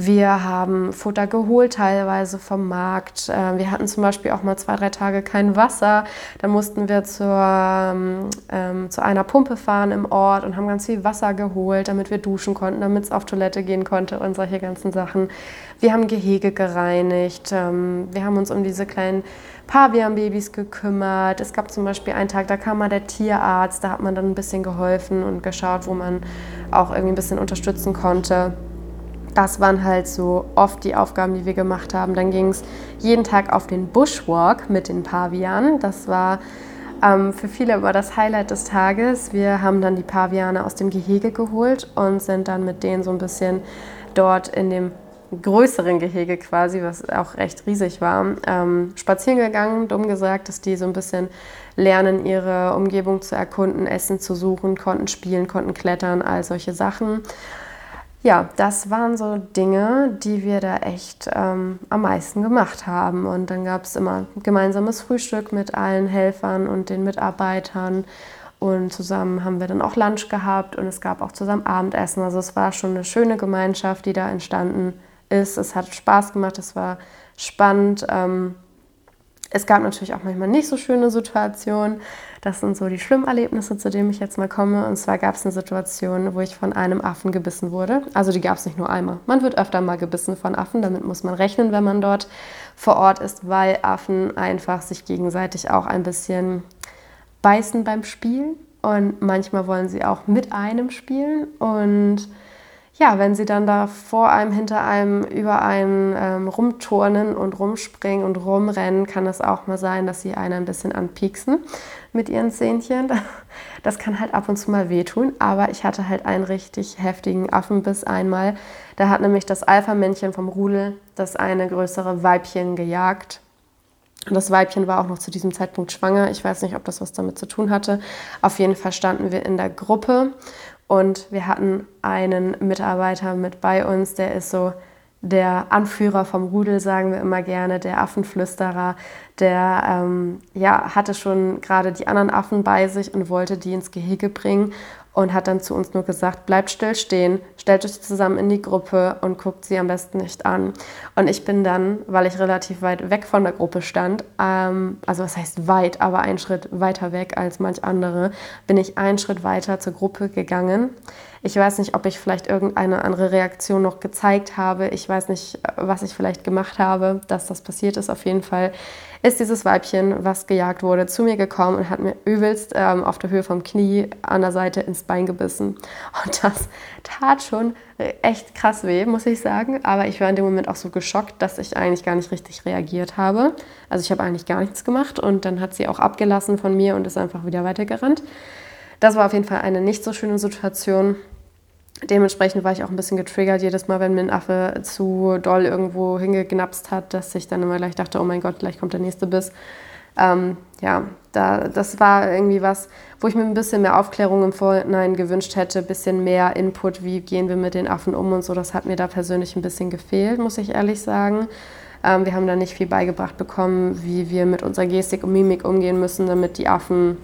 Wir haben Futter geholt, teilweise vom Markt. Äh, wir hatten zum Beispiel auch mal zwei, drei Tage kein Wasser. Da mussten wir zur, ähm, ähm, zu einer Pumpe fahren im Ort und haben ganz viel Wasser geholt, damit wir duschen konnten, damit es auf Toilette gehen konnte und solche ganzen Sachen. Wir haben Gehege gereinigt. Ähm, wir haben uns um diese kleinen Pavianbabys gekümmert. Es gab zum Beispiel einen Tag, da kam mal der Tierarzt. Da hat man dann ein bisschen geholfen und geschaut, wo man auch irgendwie ein bisschen unterstützen konnte das waren halt so oft die Aufgaben, die wir gemacht haben. Dann ging es jeden Tag auf den Bushwalk mit den Pavianen. Das war ähm, für viele immer das Highlight des Tages. Wir haben dann die Paviane aus dem Gehege geholt und sind dann mit denen so ein bisschen dort in dem größeren Gehege quasi, was auch recht riesig war, ähm, spazieren gegangen. Dumm gesagt, dass die so ein bisschen lernen, ihre Umgebung zu erkunden, Essen zu suchen, konnten spielen, konnten klettern, all solche Sachen ja, das waren so Dinge, die wir da echt ähm, am meisten gemacht haben. Und dann gab es immer gemeinsames Frühstück mit allen Helfern und den Mitarbeitern. Und zusammen haben wir dann auch Lunch gehabt und es gab auch zusammen Abendessen. Also es war schon eine schöne Gemeinschaft, die da entstanden ist. Es hat Spaß gemacht, es war spannend. Ähm, es gab natürlich auch manchmal nicht so schöne Situationen. Das sind so die schlimmen Erlebnisse, zu denen ich jetzt mal komme. Und zwar gab es eine Situation, wo ich von einem Affen gebissen wurde. Also die gab es nicht nur einmal. Man wird öfter mal gebissen von Affen. Damit muss man rechnen, wenn man dort vor Ort ist, weil Affen einfach sich gegenseitig auch ein bisschen beißen beim Spielen. Und manchmal wollen sie auch mit einem spielen. Und ja, wenn sie dann da vor einem, hinter einem, über einen ähm, rumturnen und rumspringen und rumrennen, kann es auch mal sein, dass sie einen ein bisschen anpieksen mit ihren Zähnchen. Das kann halt ab und zu mal wehtun, aber ich hatte halt einen richtig heftigen Affenbiss einmal. Da hat nämlich das Alpha-Männchen vom Rudel das eine größere Weibchen gejagt. Und das Weibchen war auch noch zu diesem Zeitpunkt schwanger. Ich weiß nicht, ob das was damit zu tun hatte. Auf jeden Fall standen wir in der Gruppe und wir hatten einen Mitarbeiter mit bei uns, der ist so der Anführer vom Rudel, sagen wir immer gerne, der Affenflüsterer, der ähm, ja, hatte schon gerade die anderen Affen bei sich und wollte die ins Gehege bringen und hat dann zu uns nur gesagt, bleibt still stehen, stellt euch zusammen in die Gruppe und guckt sie am besten nicht an. Und ich bin dann, weil ich relativ weit weg von der Gruppe stand, ähm, also was heißt weit, aber einen Schritt weiter weg als manch andere, bin ich einen Schritt weiter zur Gruppe gegangen. Ich weiß nicht, ob ich vielleicht irgendeine andere Reaktion noch gezeigt habe. Ich weiß nicht, was ich vielleicht gemacht habe, dass das passiert ist. Auf jeden Fall ist dieses Weibchen, was gejagt wurde, zu mir gekommen und hat mir übelst ähm, auf der Höhe vom Knie an der Seite ins Bein gebissen. Und das tat schon echt krass weh, muss ich sagen. Aber ich war in dem Moment auch so geschockt, dass ich eigentlich gar nicht richtig reagiert habe. Also ich habe eigentlich gar nichts gemacht und dann hat sie auch abgelassen von mir und ist einfach wieder weitergerannt. Das war auf jeden Fall eine nicht so schöne Situation. Dementsprechend war ich auch ein bisschen getriggert jedes Mal, wenn mir ein Affe zu doll irgendwo hingeknapst hat, dass ich dann immer gleich dachte, oh mein Gott, gleich kommt der nächste Biss. Ähm, ja, da, das war irgendwie was, wo ich mir ein bisschen mehr Aufklärung im Vorhinein gewünscht hätte, ein bisschen mehr Input, wie gehen wir mit den Affen um und so. Das hat mir da persönlich ein bisschen gefehlt, muss ich ehrlich sagen. Ähm, wir haben da nicht viel beigebracht bekommen, wie wir mit unserer Gestik und Mimik umgehen müssen, damit die Affen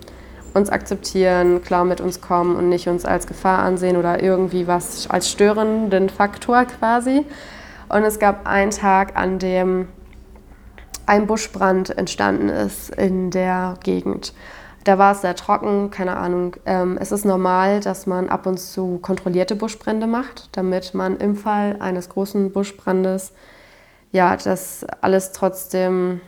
uns akzeptieren, klar mit uns kommen und nicht uns als Gefahr ansehen oder irgendwie was als störenden Faktor quasi. Und es gab einen Tag, an dem ein Buschbrand entstanden ist in der Gegend. Da war es sehr trocken, keine Ahnung. Ähm, es ist normal, dass man ab und zu kontrollierte Buschbrände macht, damit man im Fall eines großen Buschbrandes ja das alles trotzdem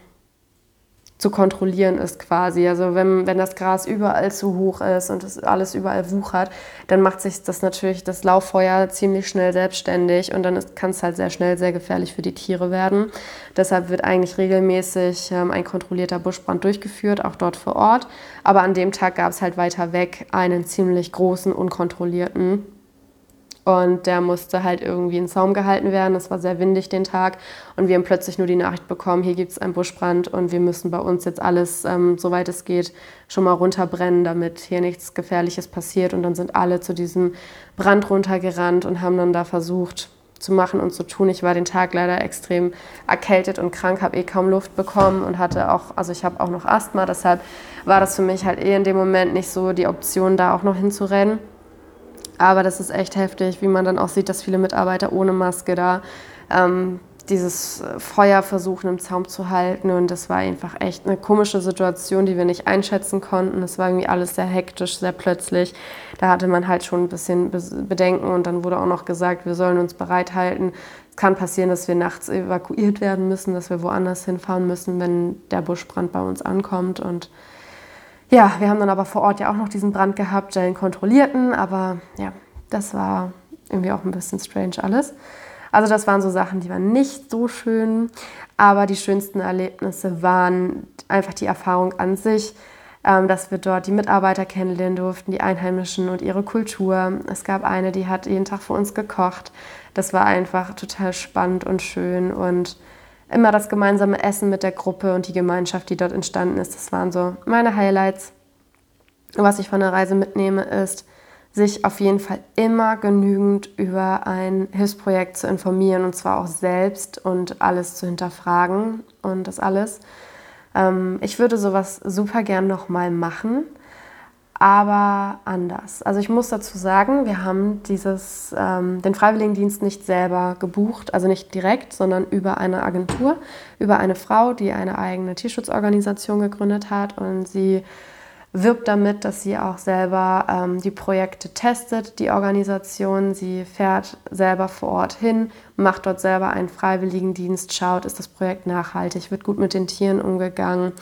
zu kontrollieren ist quasi. Also wenn, wenn das Gras überall zu hoch ist und es alles überall wuchert, dann macht sich das natürlich das Lauffeuer ziemlich schnell selbstständig und dann kann es halt sehr schnell sehr gefährlich für die Tiere werden. Deshalb wird eigentlich regelmäßig ähm, ein kontrollierter Buschbrand durchgeführt, auch dort vor Ort. Aber an dem Tag gab es halt weiter weg einen ziemlich großen, unkontrollierten und der musste halt irgendwie in Zaum gehalten werden. Es war sehr windig den Tag. Und wir haben plötzlich nur die Nachricht bekommen, hier gibt es einen Buschbrand und wir müssen bei uns jetzt alles, ähm, soweit es geht, schon mal runterbrennen, damit hier nichts Gefährliches passiert. Und dann sind alle zu diesem Brand runtergerannt und haben dann da versucht, zu machen und zu tun. Ich war den Tag leider extrem erkältet und krank, habe eh kaum Luft bekommen und hatte auch, also ich habe auch noch Asthma, deshalb war das für mich halt eh in dem Moment nicht so die Option, da auch noch hinzurennen. Aber das ist echt heftig, wie man dann auch sieht, dass viele Mitarbeiter ohne Maske da ähm, dieses Feuer versuchen im Zaum zu halten. Und das war einfach echt eine komische Situation, die wir nicht einschätzen konnten. Es war irgendwie alles sehr hektisch, sehr plötzlich. Da hatte man halt schon ein bisschen Bedenken und dann wurde auch noch gesagt, wir sollen uns bereithalten. Es kann passieren, dass wir nachts evakuiert werden müssen, dass wir woanders hinfahren müssen, wenn der Buschbrand bei uns ankommt. Und ja, wir haben dann aber vor Ort ja auch noch diesen Brand gehabt, den kontrollierten. Aber ja, das war irgendwie auch ein bisschen strange alles. Also das waren so Sachen, die waren nicht so schön, aber die schönsten Erlebnisse waren einfach die Erfahrung an sich, ähm, dass wir dort die Mitarbeiter kennenlernen durften, die Einheimischen und ihre Kultur. Es gab eine, die hat jeden Tag für uns gekocht. Das war einfach total spannend und schön und immer das gemeinsame Essen mit der Gruppe und die Gemeinschaft, die dort entstanden ist, das waren so meine Highlights. Was ich von der Reise mitnehme, ist, sich auf jeden Fall immer genügend über ein Hilfsprojekt zu informieren und zwar auch selbst und alles zu hinterfragen und das alles. Ähm, ich würde sowas super gern nochmal machen, aber anders. Also ich muss dazu sagen, wir haben dieses, ähm, den Freiwilligendienst nicht selber gebucht, also nicht direkt, sondern über eine Agentur, über eine Frau, die eine eigene Tierschutzorganisation gegründet hat und sie wirbt damit, dass sie auch selber ähm, die Projekte testet, die Organisation. Sie fährt selber vor Ort hin, macht dort selber einen Freiwilligendienst, schaut, ist das Projekt nachhaltig, wird gut mit den Tieren umgegangen,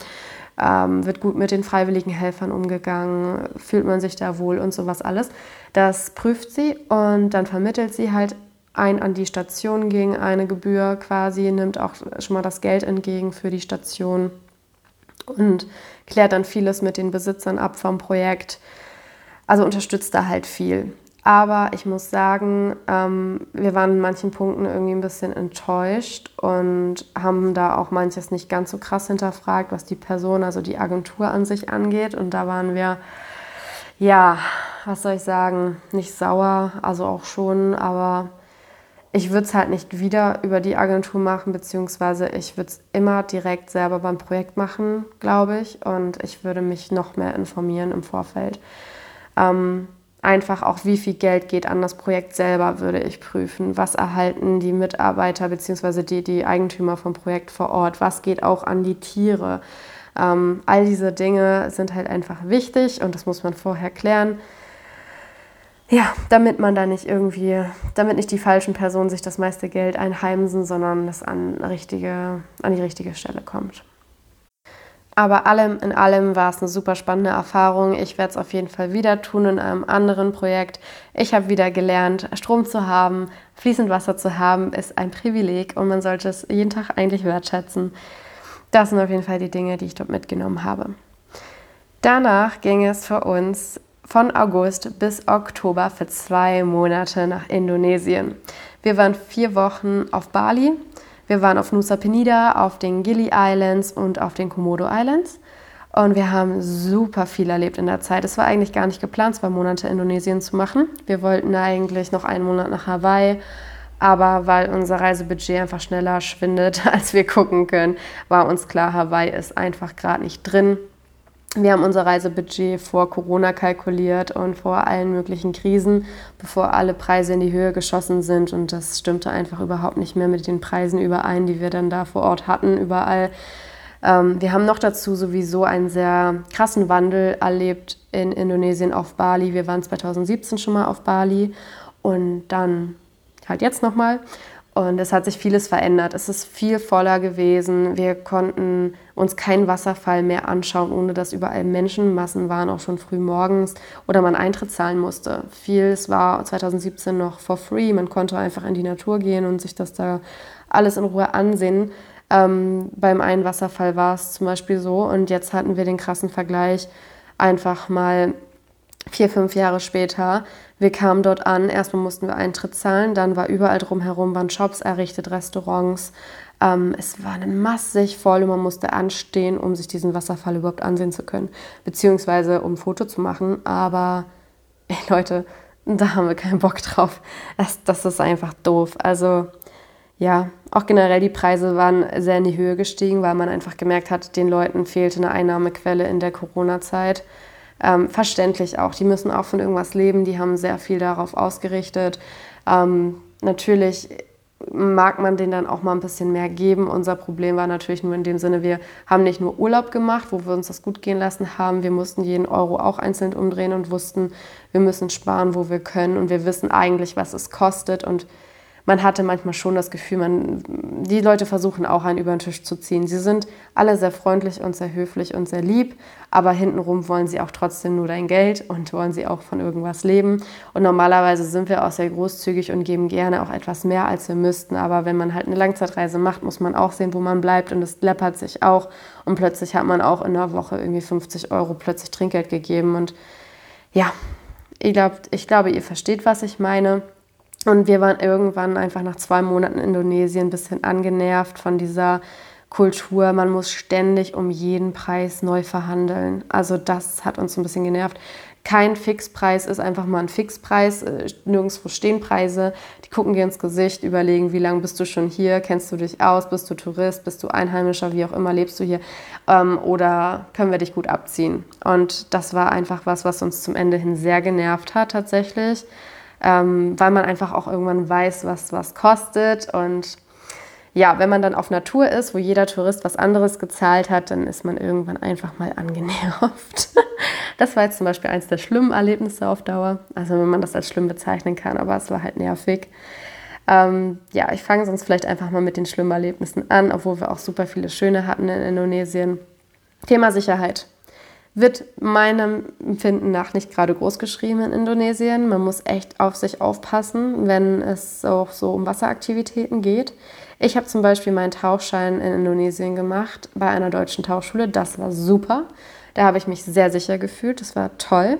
ähm, wird gut mit den freiwilligen Helfern umgegangen, fühlt man sich da wohl und sowas alles. Das prüft sie und dann vermittelt sie halt ein an die Station gegen eine Gebühr quasi, nimmt auch schon mal das Geld entgegen für die Station und klärt dann vieles mit den Besitzern ab vom Projekt. Also unterstützt da halt viel. Aber ich muss sagen, ähm, wir waren in manchen Punkten irgendwie ein bisschen enttäuscht und haben da auch manches nicht ganz so krass hinterfragt, was die Person, also die Agentur an sich angeht. Und da waren wir, ja, was soll ich sagen, nicht sauer, also auch schon, aber ich würde es halt nicht wieder über die Agentur machen, beziehungsweise ich würde es immer direkt selber beim Projekt machen, glaube ich. Und ich würde mich noch mehr informieren im Vorfeld. Ähm, einfach auch, wie viel Geld geht an das Projekt selber, würde ich prüfen. Was erhalten die Mitarbeiter beziehungsweise die, die Eigentümer vom Projekt vor Ort? Was geht auch an die Tiere? Ähm, all diese Dinge sind halt einfach wichtig und das muss man vorher klären. Ja, damit man da nicht irgendwie, damit nicht die falschen Personen sich das meiste Geld einheimsen, sondern es an, richtige, an die richtige Stelle kommt. Aber allem in allem war es eine super spannende Erfahrung. Ich werde es auf jeden Fall wieder tun in einem anderen Projekt. Ich habe wieder gelernt, Strom zu haben, fließend Wasser zu haben, ist ein Privileg und man sollte es jeden Tag eigentlich wertschätzen. Das sind auf jeden Fall die Dinge, die ich dort mitgenommen habe. Danach ging es für uns von August bis Oktober für zwei Monate nach Indonesien. Wir waren vier Wochen auf Bali. Wir waren auf Nusa Penida, auf den Gili Islands und auf den Komodo Islands. Und wir haben super viel erlebt in der Zeit. Es war eigentlich gar nicht geplant, zwei Monate Indonesien zu machen. Wir wollten eigentlich noch einen Monat nach Hawaii. Aber weil unser Reisebudget einfach schneller schwindet, als wir gucken können, war uns klar, Hawaii ist einfach gerade nicht drin. Wir haben unser Reisebudget vor Corona kalkuliert und vor allen möglichen Krisen, bevor alle Preise in die Höhe geschossen sind. Und das stimmte einfach überhaupt nicht mehr mit den Preisen überein, die wir dann da vor Ort hatten, überall. Ähm, wir haben noch dazu sowieso einen sehr krassen Wandel erlebt in Indonesien auf Bali. Wir waren 2017 schon mal auf Bali und dann halt jetzt nochmal. Und es hat sich vieles verändert. Es ist viel voller gewesen. Wir konnten uns keinen Wasserfall mehr anschauen, ohne dass überall Menschenmassen waren, auch schon früh morgens, oder man Eintritt zahlen musste. Vieles war 2017 noch for free. Man konnte einfach in die Natur gehen und sich das da alles in Ruhe ansehen. Ähm, beim einen Wasserfall war es zum Beispiel so. Und jetzt hatten wir den krassen Vergleich einfach mal vier, fünf Jahre später. Wir kamen dort an, erstmal mussten wir Eintritt zahlen, dann war überall drumherum waren Shops errichtet, Restaurants. Ähm, es war massig voll und man musste anstehen, um sich diesen Wasserfall überhaupt ansehen zu können, beziehungsweise um ein Foto zu machen. Aber ey, Leute, da haben wir keinen Bock drauf. Das, das ist einfach doof. Also ja, auch generell die Preise waren sehr in die Höhe gestiegen, weil man einfach gemerkt hat, den Leuten fehlte eine Einnahmequelle in der Corona-Zeit. Ähm, verständlich auch, die müssen auch von irgendwas leben, die haben sehr viel darauf ausgerichtet. Ähm, natürlich mag man denen dann auch mal ein bisschen mehr geben. Unser Problem war natürlich nur in dem Sinne, wir haben nicht nur Urlaub gemacht, wo wir uns das gut gehen lassen haben, wir mussten jeden Euro auch einzeln umdrehen und wussten, wir müssen sparen, wo wir können. Und wir wissen eigentlich, was es kostet. Und man hatte manchmal schon das Gefühl, man, die Leute versuchen auch einen über den Tisch zu ziehen. Sie sind alle sehr freundlich und sehr höflich und sehr lieb, aber hintenrum wollen sie auch trotzdem nur dein Geld und wollen sie auch von irgendwas leben. Und normalerweise sind wir auch sehr großzügig und geben gerne auch etwas mehr, als wir müssten. Aber wenn man halt eine Langzeitreise macht, muss man auch sehen, wo man bleibt und es läppert sich auch. Und plötzlich hat man auch in einer Woche irgendwie 50 Euro plötzlich Trinkgeld gegeben. Und ja, ich, glaub, ich glaube, ihr versteht, was ich meine. Und wir waren irgendwann einfach nach zwei Monaten in Indonesien ein bisschen angenervt von dieser Kultur. Man muss ständig um jeden Preis neu verhandeln. Also das hat uns ein bisschen genervt. Kein Fixpreis ist einfach mal ein Fixpreis. Äh, nirgendwo stehen Preise. Die gucken dir ins Gesicht, überlegen, wie lange bist du schon hier, kennst du dich aus, bist du Tourist, bist du Einheimischer, wie auch immer lebst du hier ähm, oder können wir dich gut abziehen. Und das war einfach was, was uns zum Ende hin sehr genervt hat tatsächlich ähm, weil man einfach auch irgendwann weiß, was was kostet. Und ja, wenn man dann auf Natur ist, wo jeder Tourist was anderes gezahlt hat, dann ist man irgendwann einfach mal angenervt. das war jetzt zum Beispiel eines der schlimmen Erlebnisse auf Dauer. Also wenn man das als schlimm bezeichnen kann, aber es war halt nervig. Ähm, ja, ich fange sonst vielleicht einfach mal mit den schlimmen Erlebnissen an, obwohl wir auch super viele schöne hatten in Indonesien. Thema Sicherheit wird meinem Empfinden nach nicht gerade groß geschrieben in Indonesien. Man muss echt auf sich aufpassen, wenn es auch so um Wasseraktivitäten geht. Ich habe zum Beispiel meinen Tauchschein in Indonesien gemacht bei einer deutschen Tauchschule. Das war super. Da habe ich mich sehr sicher gefühlt. Das war toll.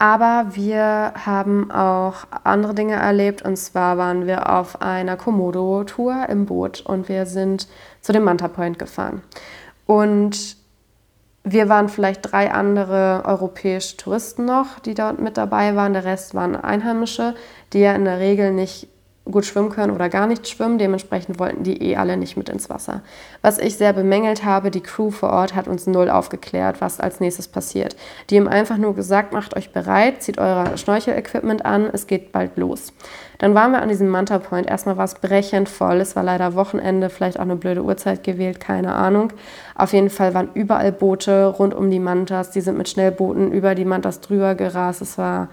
Aber wir haben auch andere Dinge erlebt. Und zwar waren wir auf einer Komodo-Tour im Boot und wir sind zu dem Manta Point gefahren. Und wir waren vielleicht drei andere europäische Touristen noch, die dort mit dabei waren. Der Rest waren Einheimische, die ja in der Regel nicht gut schwimmen können oder gar nicht schwimmen. Dementsprechend wollten die eh alle nicht mit ins Wasser. Was ich sehr bemängelt habe, die Crew vor Ort hat uns null aufgeklärt, was als nächstes passiert. Die haben einfach nur gesagt, macht euch bereit, zieht euer Schnorchel-Equipment an, es geht bald los. Dann waren wir an diesem Manta Point. Erstmal war es brechend voll. Es war leider Wochenende, vielleicht auch eine blöde Uhrzeit gewählt, keine Ahnung. Auf jeden Fall waren überall Boote rund um die Mantas. Die sind mit Schnellbooten über die Mantas drüber gerast. Es war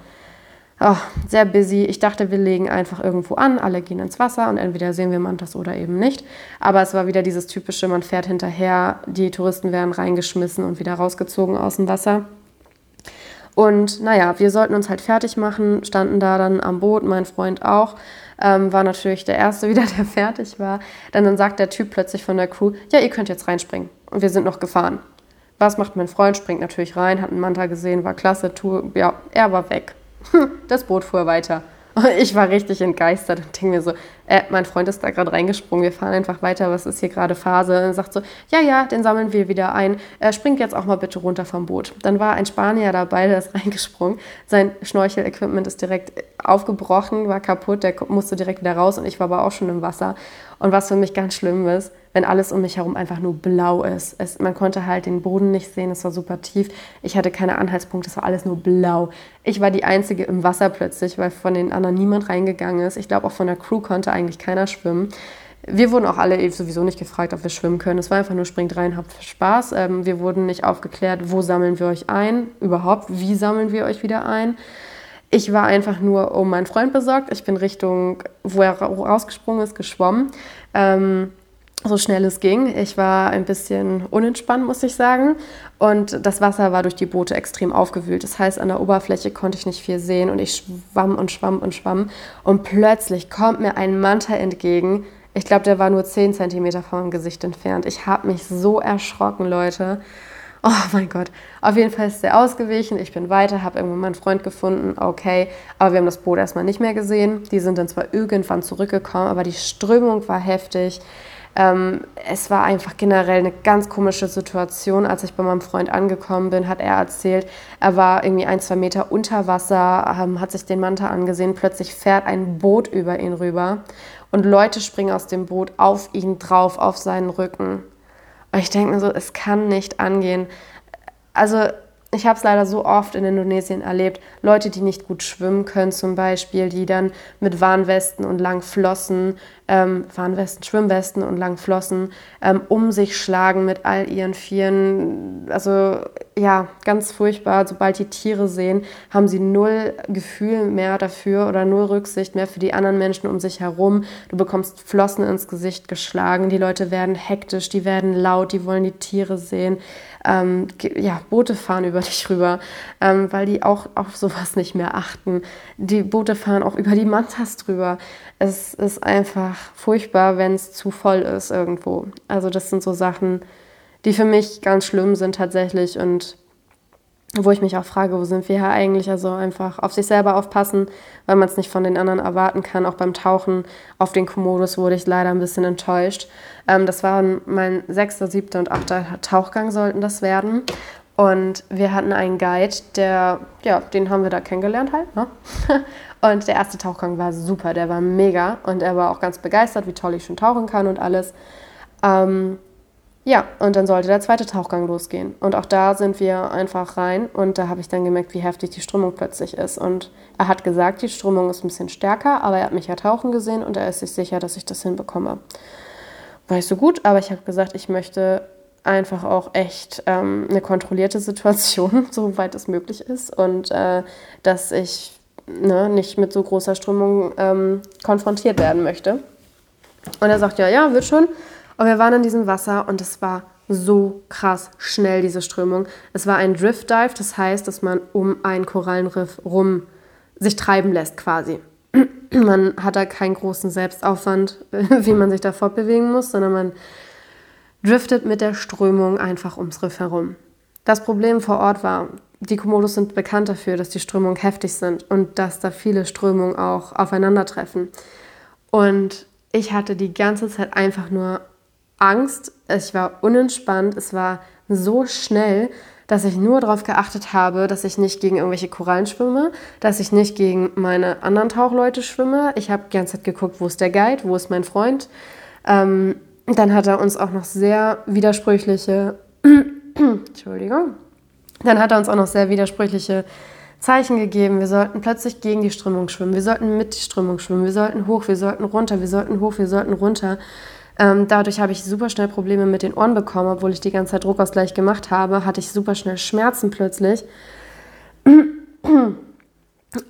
oh, sehr busy. Ich dachte, wir legen einfach irgendwo an, alle gehen ins Wasser und entweder sehen wir Mantas oder eben nicht. Aber es war wieder dieses typische, man fährt hinterher, die Touristen werden reingeschmissen und wieder rausgezogen aus dem Wasser. Und naja, wir sollten uns halt fertig machen, standen da dann am Boot, mein Freund auch. Ähm, war natürlich der Erste wieder, der fertig war. Dann, dann sagt der Typ plötzlich von der Crew, ja, ihr könnt jetzt reinspringen. Und wir sind noch gefahren. Was macht mein Freund? Springt natürlich rein, hat einen Manta gesehen, war klasse, Tour, ja, er war weg. Das Boot fuhr weiter. Ich war richtig entgeistert und denke mir so, äh, mein Freund ist da gerade reingesprungen, wir fahren einfach weiter, was ist hier gerade Phase? Und er sagt so, ja, ja, den sammeln wir wieder ein, äh, springt jetzt auch mal bitte runter vom Boot. Dann war ein Spanier dabei, der ist reingesprungen, sein Schnorchel-Equipment ist direkt aufgebrochen, war kaputt, der musste direkt wieder raus und ich war aber auch schon im Wasser. Und was für mich ganz schlimm ist, wenn alles um mich herum einfach nur blau ist. Es, man konnte halt den Boden nicht sehen, es war super tief. Ich hatte keine Anhaltspunkte, es war alles nur blau. Ich war die Einzige im Wasser plötzlich, weil von den anderen niemand reingegangen ist. Ich glaube, auch von der Crew konnte eigentlich keiner schwimmen. Wir wurden auch alle sowieso nicht gefragt, ob wir schwimmen können. Es war einfach nur springt rein, habt Spaß. Ähm, wir wurden nicht aufgeklärt, wo sammeln wir euch ein, überhaupt, wie sammeln wir euch wieder ein. Ich war einfach nur um meinen Freund besorgt. Ich bin Richtung, wo er rausgesprungen ist, geschwommen. Ähm, so schnell es ging. Ich war ein bisschen unentspannt, muss ich sagen. Und das Wasser war durch die Boote extrem aufgewühlt. Das heißt, an der Oberfläche konnte ich nicht viel sehen und ich schwamm und schwamm und schwamm. Und plötzlich kommt mir ein Manta entgegen. Ich glaube, der war nur 10 cm von meinem Gesicht entfernt. Ich habe mich so erschrocken, Leute. Oh mein Gott. Auf jeden Fall ist der ausgewichen. Ich bin weiter, habe irgendwann meinen Freund gefunden. Okay. Aber wir haben das Boot erstmal nicht mehr gesehen. Die sind dann zwar irgendwann zurückgekommen, aber die Strömung war heftig. Ähm, es war einfach generell eine ganz komische Situation. Als ich bei meinem Freund angekommen bin, hat er erzählt, er war irgendwie ein, zwei Meter unter Wasser, ähm, hat sich den Manta angesehen. Plötzlich fährt ein Boot über ihn rüber und Leute springen aus dem Boot auf ihn drauf, auf seinen Rücken. Und ich denke mir so, es kann nicht angehen. Also ich habe es leider so oft in Indonesien erlebt. Leute, die nicht gut schwimmen können zum Beispiel, die dann mit Warnwesten und langen Flossen, ähm, Warnwesten, Schwimmwesten und langen Flossen ähm, um sich schlagen mit all ihren Vieren. Also ja, ganz furchtbar. Sobald die Tiere sehen, haben sie null Gefühl mehr dafür oder null Rücksicht mehr für die anderen Menschen um sich herum. Du bekommst Flossen ins Gesicht geschlagen. Die Leute werden hektisch, die werden laut, die wollen die Tiere sehen ähm, ja, Boote fahren über dich rüber, ähm, weil die auch auf sowas nicht mehr achten. Die Boote fahren auch über die Mantas drüber. Es ist einfach furchtbar, wenn es zu voll ist irgendwo. Also das sind so Sachen, die für mich ganz schlimm sind tatsächlich und wo ich mich auch frage, wo sind wir hier eigentlich? Also einfach auf sich selber aufpassen, weil man es nicht von den anderen erwarten kann. Auch beim Tauchen auf den Komodos wurde ich leider ein bisschen enttäuscht. Ähm, das waren mein sechster, siebter und achter Tauchgang sollten das werden. Und wir hatten einen Guide, der, ja, den haben wir da kennengelernt halt. Ne? Und der erste Tauchgang war super, der war mega und er war auch ganz begeistert, wie toll ich schon tauchen kann und alles. Ähm, ja, und dann sollte der zweite Tauchgang losgehen. Und auch da sind wir einfach rein und da habe ich dann gemerkt, wie heftig die Strömung plötzlich ist. Und er hat gesagt, die Strömung ist ein bisschen stärker, aber er hat mich ja tauchen gesehen und er ist sich sicher, dass ich das hinbekomme. War ich so gut, aber ich habe gesagt, ich möchte einfach auch echt ähm, eine kontrollierte Situation, soweit es möglich ist. Und äh, dass ich ne, nicht mit so großer Strömung ähm, konfrontiert werden möchte. Und er sagt, ja, ja, wird schon. Und wir waren in diesem Wasser und es war so krass schnell, diese Strömung. Es war ein Drift Dive, das heißt, dass man um einen Korallenriff rum sich treiben lässt quasi. Man hat da keinen großen Selbstaufwand, wie man sich da fortbewegen muss, sondern man driftet mit der Strömung einfach ums Riff herum. Das Problem vor Ort war, die Komodos sind bekannt dafür, dass die Strömungen heftig sind und dass da viele Strömungen auch aufeinandertreffen. Und ich hatte die ganze Zeit einfach nur Angst, ich war unentspannt, es war so schnell, dass ich nur darauf geachtet habe, dass ich nicht gegen irgendwelche Korallen schwimme, dass ich nicht gegen meine anderen Tauchleute schwimme. Ich habe die ganze Zeit geguckt, wo ist der Guide, wo ist mein Freund. Ähm, dann hat er uns auch noch sehr widersprüchliche, Entschuldigung, dann hat er uns auch noch sehr widersprüchliche Zeichen gegeben. Wir sollten plötzlich gegen die Strömung schwimmen, wir sollten mit die Strömung schwimmen, wir sollten hoch, wir sollten runter, wir sollten hoch, wir sollten runter. Ähm, dadurch habe ich super schnell Probleme mit den Ohren bekommen, obwohl ich die ganze Zeit Druckausgleich gemacht habe, hatte ich super schnell Schmerzen plötzlich.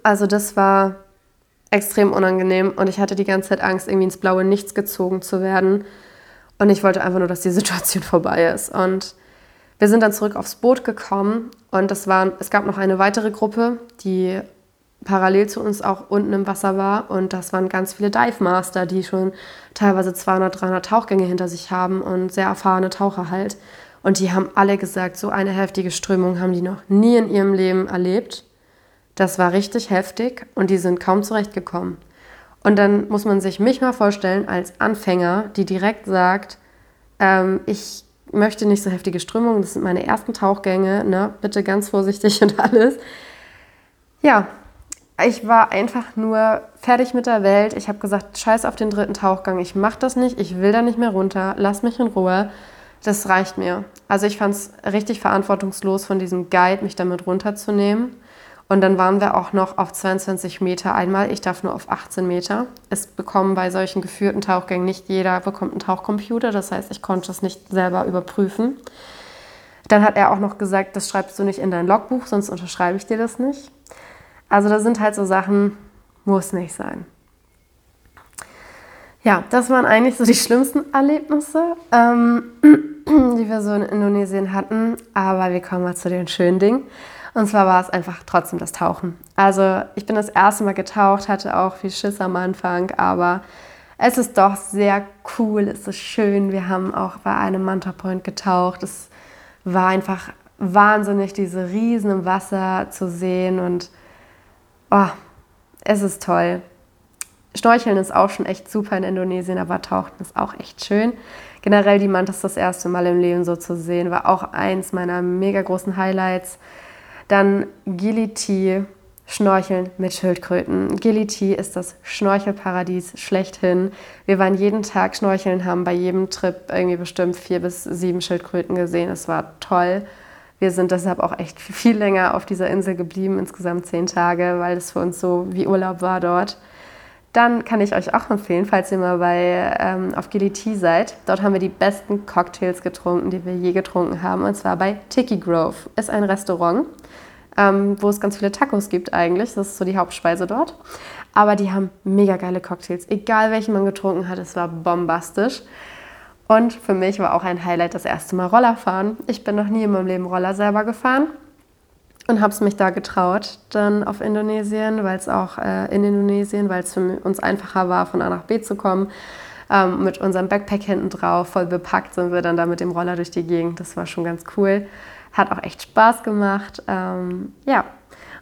Also das war extrem unangenehm und ich hatte die ganze Zeit Angst, irgendwie ins blaue Nichts gezogen zu werden. Und ich wollte einfach nur, dass die Situation vorbei ist. Und wir sind dann zurück aufs Boot gekommen und das waren, es gab noch eine weitere Gruppe, die parallel zu uns auch unten im Wasser war. Und das waren ganz viele Dive Master, die schon teilweise 200, 300 Tauchgänge hinter sich haben und sehr erfahrene Taucher halt. Und die haben alle gesagt, so eine heftige Strömung haben die noch nie in ihrem Leben erlebt. Das war richtig heftig und die sind kaum zurechtgekommen. Und dann muss man sich mich mal vorstellen als Anfänger, die direkt sagt, ähm, ich möchte nicht so heftige Strömungen, das sind meine ersten Tauchgänge, ne? bitte ganz vorsichtig und alles. Ja, ich war einfach nur fertig mit der Welt. Ich habe gesagt, scheiß auf den dritten Tauchgang. Ich mache das nicht. Ich will da nicht mehr runter. Lass mich in Ruhe. Das reicht mir. Also ich fand es richtig verantwortungslos von diesem Guide, mich damit runterzunehmen. Und dann waren wir auch noch auf 22 Meter einmal. Ich darf nur auf 18 Meter. Es bekommen bei solchen geführten Tauchgängen nicht jeder bekommt einen Tauchcomputer. Das heißt, ich konnte es nicht selber überprüfen. Dann hat er auch noch gesagt, das schreibst du nicht in dein Logbuch, sonst unterschreibe ich dir das nicht. Also da sind halt so Sachen, muss nicht sein. Ja, das waren eigentlich so die schlimmsten Erlebnisse, ähm, die wir so in Indonesien hatten. Aber wir kommen mal zu den schönen Dingen. Und zwar war es einfach trotzdem das Tauchen. Also ich bin das erste Mal getaucht, hatte auch viel Schiss am Anfang, aber es ist doch sehr cool, es ist schön. Wir haben auch bei einem Manta Point getaucht. Es war einfach wahnsinnig, diese Riesen im Wasser zu sehen und oh, es ist toll. Schnorcheln ist auch schon echt super in Indonesien, aber Tauchen ist auch echt schön. Generell die Mantis das erste Mal im Leben so zu sehen, war auch eins meiner mega großen Highlights. Dann Gili Schnorcheln mit Schildkröten. Gili ist das Schnorchelparadies schlechthin. Wir waren jeden Tag schnorcheln, haben bei jedem Trip irgendwie bestimmt vier bis sieben Schildkröten gesehen. Es war toll. Wir sind deshalb auch echt viel länger auf dieser Insel geblieben, insgesamt zehn Tage, weil es für uns so wie Urlaub war dort. Dann kann ich euch auch empfehlen, falls ihr mal bei, ähm, auf Gilly seid. Dort haben wir die besten Cocktails getrunken, die wir je getrunken haben. Und zwar bei Tiki Grove. Ist ein Restaurant, ähm, wo es ganz viele Tacos gibt eigentlich. Das ist so die Hauptspeise dort. Aber die haben mega geile Cocktails. Egal welchen man getrunken hat, es war bombastisch. Und für mich war auch ein Highlight das erste Mal Roller fahren. Ich bin noch nie in meinem Leben Roller selber gefahren und habe es mich da getraut, dann auf Indonesien, weil es auch äh, in Indonesien, weil es für uns einfacher war, von A nach B zu kommen. Ähm, mit unserem Backpack hinten drauf, voll bepackt, sind wir dann da mit dem Roller durch die Gegend. Das war schon ganz cool. Hat auch echt Spaß gemacht. Ähm, ja.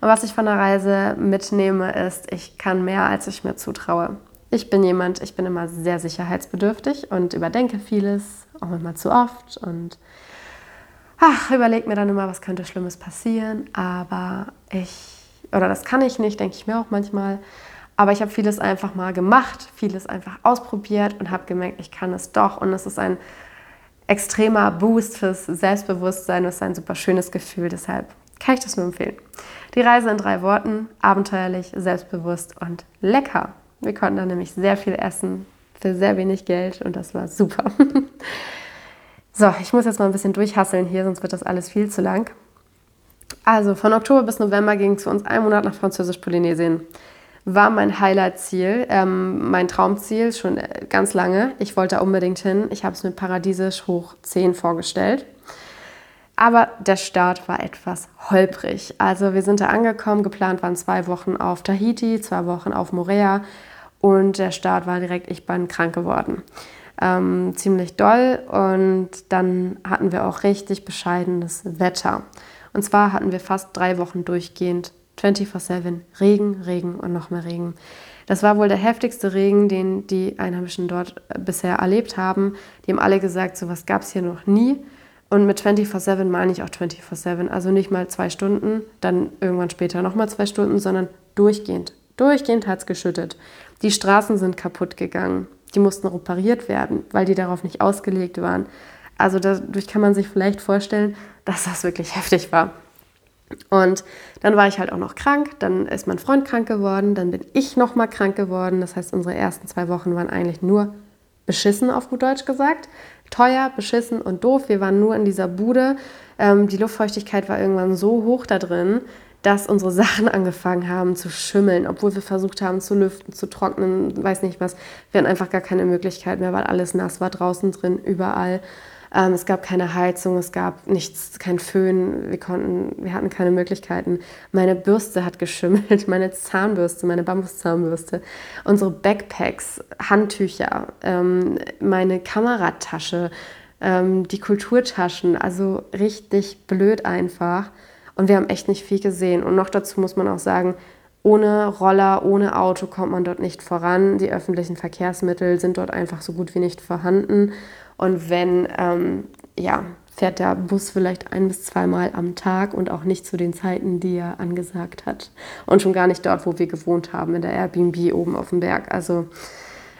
Und was ich von der Reise mitnehme, ist, ich kann mehr, als ich mir zutraue. Ich bin jemand, ich bin immer sehr sicherheitsbedürftig und überdenke vieles, auch manchmal zu oft und ach, überlege mir dann immer, was könnte Schlimmes passieren, aber ich, oder das kann ich nicht, denke ich mir auch manchmal. Aber ich habe vieles einfach mal gemacht, vieles einfach ausprobiert und habe gemerkt, ich kann es doch. Und es ist ein extremer Boost fürs Selbstbewusstsein. Es ist ein super schönes Gefühl. Deshalb kann ich das nur empfehlen. Die Reise in drei Worten: abenteuerlich, selbstbewusst und lecker. Wir konnten dann nämlich sehr viel essen für sehr wenig Geld und das war super. So, ich muss jetzt mal ein bisschen durchhasseln hier, sonst wird das alles viel zu lang. Also von Oktober bis November ging es für uns einen Monat nach Französisch-Polynesien. War mein Highlight-Ziel, ähm, mein Traumziel schon äh, ganz lange. Ich wollte da unbedingt hin. Ich habe es mir paradiesisch hoch 10 vorgestellt. Aber der Start war etwas holprig. Also wir sind da angekommen, geplant waren zwei Wochen auf Tahiti, zwei Wochen auf Morea und der Start war direkt, ich bin krank geworden ähm, ziemlich doll und dann hatten wir auch richtig bescheidenes Wetter. Und zwar hatten wir fast drei Wochen durchgehend 24-7 Regen, Regen und noch mehr Regen. Das war wohl der heftigste Regen, den die Einheimischen dort äh, bisher erlebt haben. Die haben alle gesagt, sowas gab es hier noch nie. Und mit 24-7 meine ich auch 24-7. Also nicht mal zwei Stunden, dann irgendwann später nochmal zwei Stunden, sondern durchgehend. Durchgehend hat es geschüttet. Die Straßen sind kaputt gegangen. Die mussten repariert werden, weil die darauf nicht ausgelegt waren. Also dadurch kann man sich vielleicht vorstellen, dass das wirklich heftig war. Und dann war ich halt auch noch krank, dann ist mein Freund krank geworden, dann bin ich noch mal krank geworden. Das heißt, unsere ersten zwei Wochen waren eigentlich nur beschissen, auf gut Deutsch gesagt. Teuer, beschissen und doof. Wir waren nur in dieser Bude. Ähm, die Luftfeuchtigkeit war irgendwann so hoch da drin, dass unsere Sachen angefangen haben zu schimmeln, obwohl wir versucht haben zu lüften, zu trocknen, weiß nicht was. Wir hatten einfach gar keine Möglichkeit mehr, weil alles nass war draußen drin, überall. Ähm, es gab keine Heizung, es gab nichts, kein Föhn, wir, konnten, wir hatten keine Möglichkeiten. Meine Bürste hat geschimmelt, meine Zahnbürste, meine Bambuszahnbürste, unsere Backpacks, Handtücher, ähm, meine Kameratasche, ähm, die Kulturtaschen, also richtig blöd einfach. Und wir haben echt nicht viel gesehen. Und noch dazu muss man auch sagen, ohne Roller, ohne Auto kommt man dort nicht voran. Die öffentlichen Verkehrsmittel sind dort einfach so gut wie nicht vorhanden. Und wenn, ähm, ja, fährt der Bus vielleicht ein bis zweimal am Tag und auch nicht zu den Zeiten, die er angesagt hat. Und schon gar nicht dort, wo wir gewohnt haben, in der Airbnb oben auf dem Berg. Also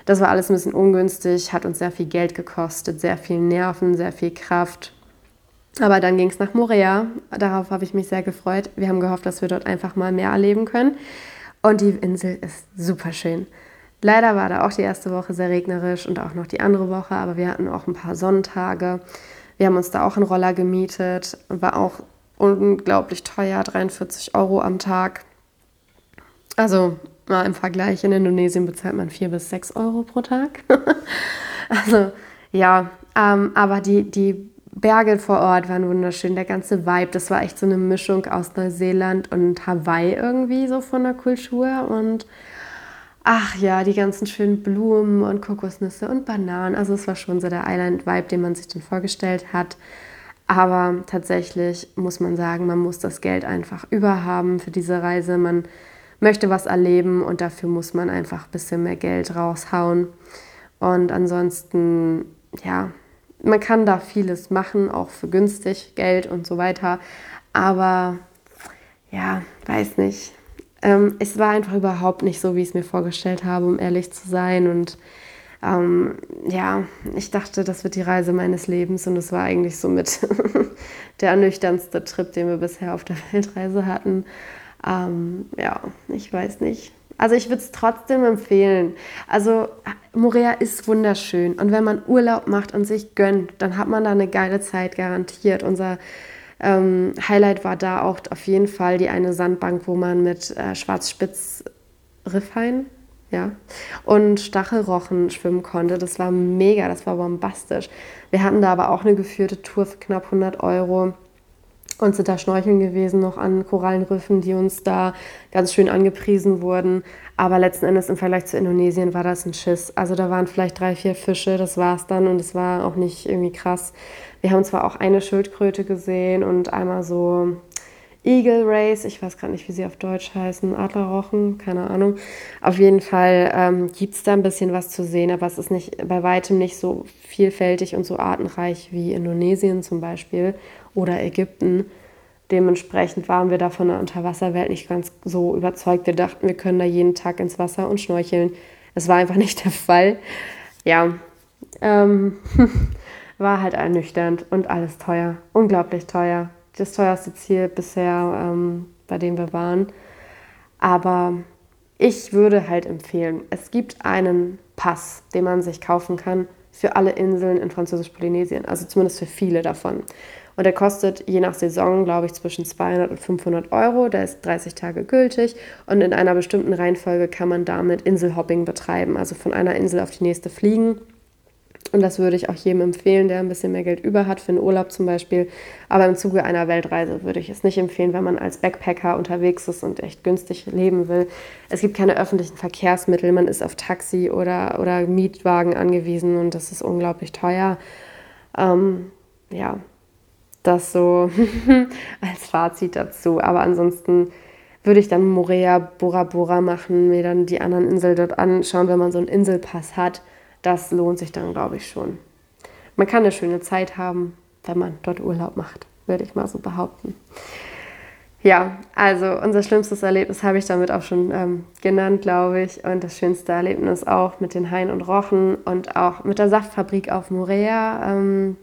das war alles ein bisschen ungünstig, hat uns sehr viel Geld gekostet, sehr viel Nerven, sehr viel Kraft. Aber dann ging es nach Morea. Darauf habe ich mich sehr gefreut. Wir haben gehofft, dass wir dort einfach mal mehr erleben können. Und die Insel ist super schön. Leider war da auch die erste Woche sehr regnerisch und auch noch die andere Woche, aber wir hatten auch ein paar Sonnentage. Wir haben uns da auch einen Roller gemietet, war auch unglaublich teuer, 43 Euro am Tag. Also mal im Vergleich, in Indonesien bezahlt man 4 bis 6 Euro pro Tag. also ja, ähm, aber die, die Berge vor Ort waren wunderschön, der ganze Vibe, das war echt so eine Mischung aus Neuseeland und Hawaii irgendwie so von der Kultur und ach ja, die ganzen schönen Blumen und Kokosnüsse und Bananen, also es war schon so der Island-Vibe, den man sich dann vorgestellt hat. Aber tatsächlich muss man sagen, man muss das Geld einfach überhaben für diese Reise. Man möchte was erleben und dafür muss man einfach ein bisschen mehr Geld raushauen. Und ansonsten, ja, man kann da vieles machen, auch für günstig Geld und so weiter. Aber ja, weiß nicht. Ähm, es war einfach überhaupt nicht so, wie ich es mir vorgestellt habe, um ehrlich zu sein. Und ähm, ja, ich dachte, das wird die Reise meines Lebens und es war eigentlich somit der ernüchternste Trip, den wir bisher auf der Weltreise hatten. Ähm, ja, ich weiß nicht. Also ich würde es trotzdem empfehlen. Also Morea ist wunderschön und wenn man Urlaub macht und sich gönnt, dann hat man da eine geile Zeit garantiert. Unser ähm, Highlight war da auch auf jeden Fall die eine Sandbank, wo man mit äh, Schwarzspitz-Riffhain ja, und Stachelrochen schwimmen konnte. Das war mega, das war bombastisch. Wir hatten da aber auch eine geführte Tour für knapp 100 Euro und sind da schnorcheln gewesen, noch an Korallenriffen, die uns da ganz schön angepriesen wurden. Aber letzten Endes im Vergleich zu Indonesien war das ein Schiss. Also da waren vielleicht drei, vier Fische, das war es dann und es war auch nicht irgendwie krass. Wir haben zwar auch eine Schildkröte gesehen und einmal so Eagle Race, ich weiß gerade nicht, wie sie auf Deutsch heißen, Adlerrochen, keine Ahnung. Auf jeden Fall ähm, gibt es da ein bisschen was zu sehen, aber es ist nicht, bei weitem nicht so vielfältig und so artenreich wie Indonesien zum Beispiel oder Ägypten. Dementsprechend waren wir da von der Unterwasserwelt nicht ganz so überzeugt. Wir dachten, wir können da jeden Tag ins Wasser und schnorcheln. Es war einfach nicht der Fall. Ja, ähm, war halt ernüchternd und alles teuer, unglaublich teuer. Das teuerste Ziel bisher, ähm, bei dem wir waren. Aber ich würde halt empfehlen, es gibt einen Pass, den man sich kaufen kann für alle Inseln in Französisch-Polynesien, also zumindest für viele davon. Und der kostet je nach Saison, glaube ich, zwischen 200 und 500 Euro. Der ist 30 Tage gültig und in einer bestimmten Reihenfolge kann man damit Inselhopping betreiben, also von einer Insel auf die nächste fliegen. Und das würde ich auch jedem empfehlen, der ein bisschen mehr Geld über hat, für einen Urlaub zum Beispiel. Aber im Zuge einer Weltreise würde ich es nicht empfehlen, wenn man als Backpacker unterwegs ist und echt günstig leben will. Es gibt keine öffentlichen Verkehrsmittel, man ist auf Taxi oder, oder Mietwagen angewiesen und das ist unglaublich teuer. Ähm, ja, das so als Fazit dazu. Aber ansonsten würde ich dann Morea, Bora Bora machen, mir dann die anderen Inseln dort anschauen, wenn man so einen Inselpass hat. Das lohnt sich dann, glaube ich, schon. Man kann eine schöne Zeit haben, wenn man dort Urlaub macht, würde ich mal so behaupten. Ja, also unser schlimmstes Erlebnis habe ich damit auch schon ähm, genannt, glaube ich. Und das schönste Erlebnis auch mit den Haien und Rochen und auch mit der Saftfabrik auf Morea. Ähm,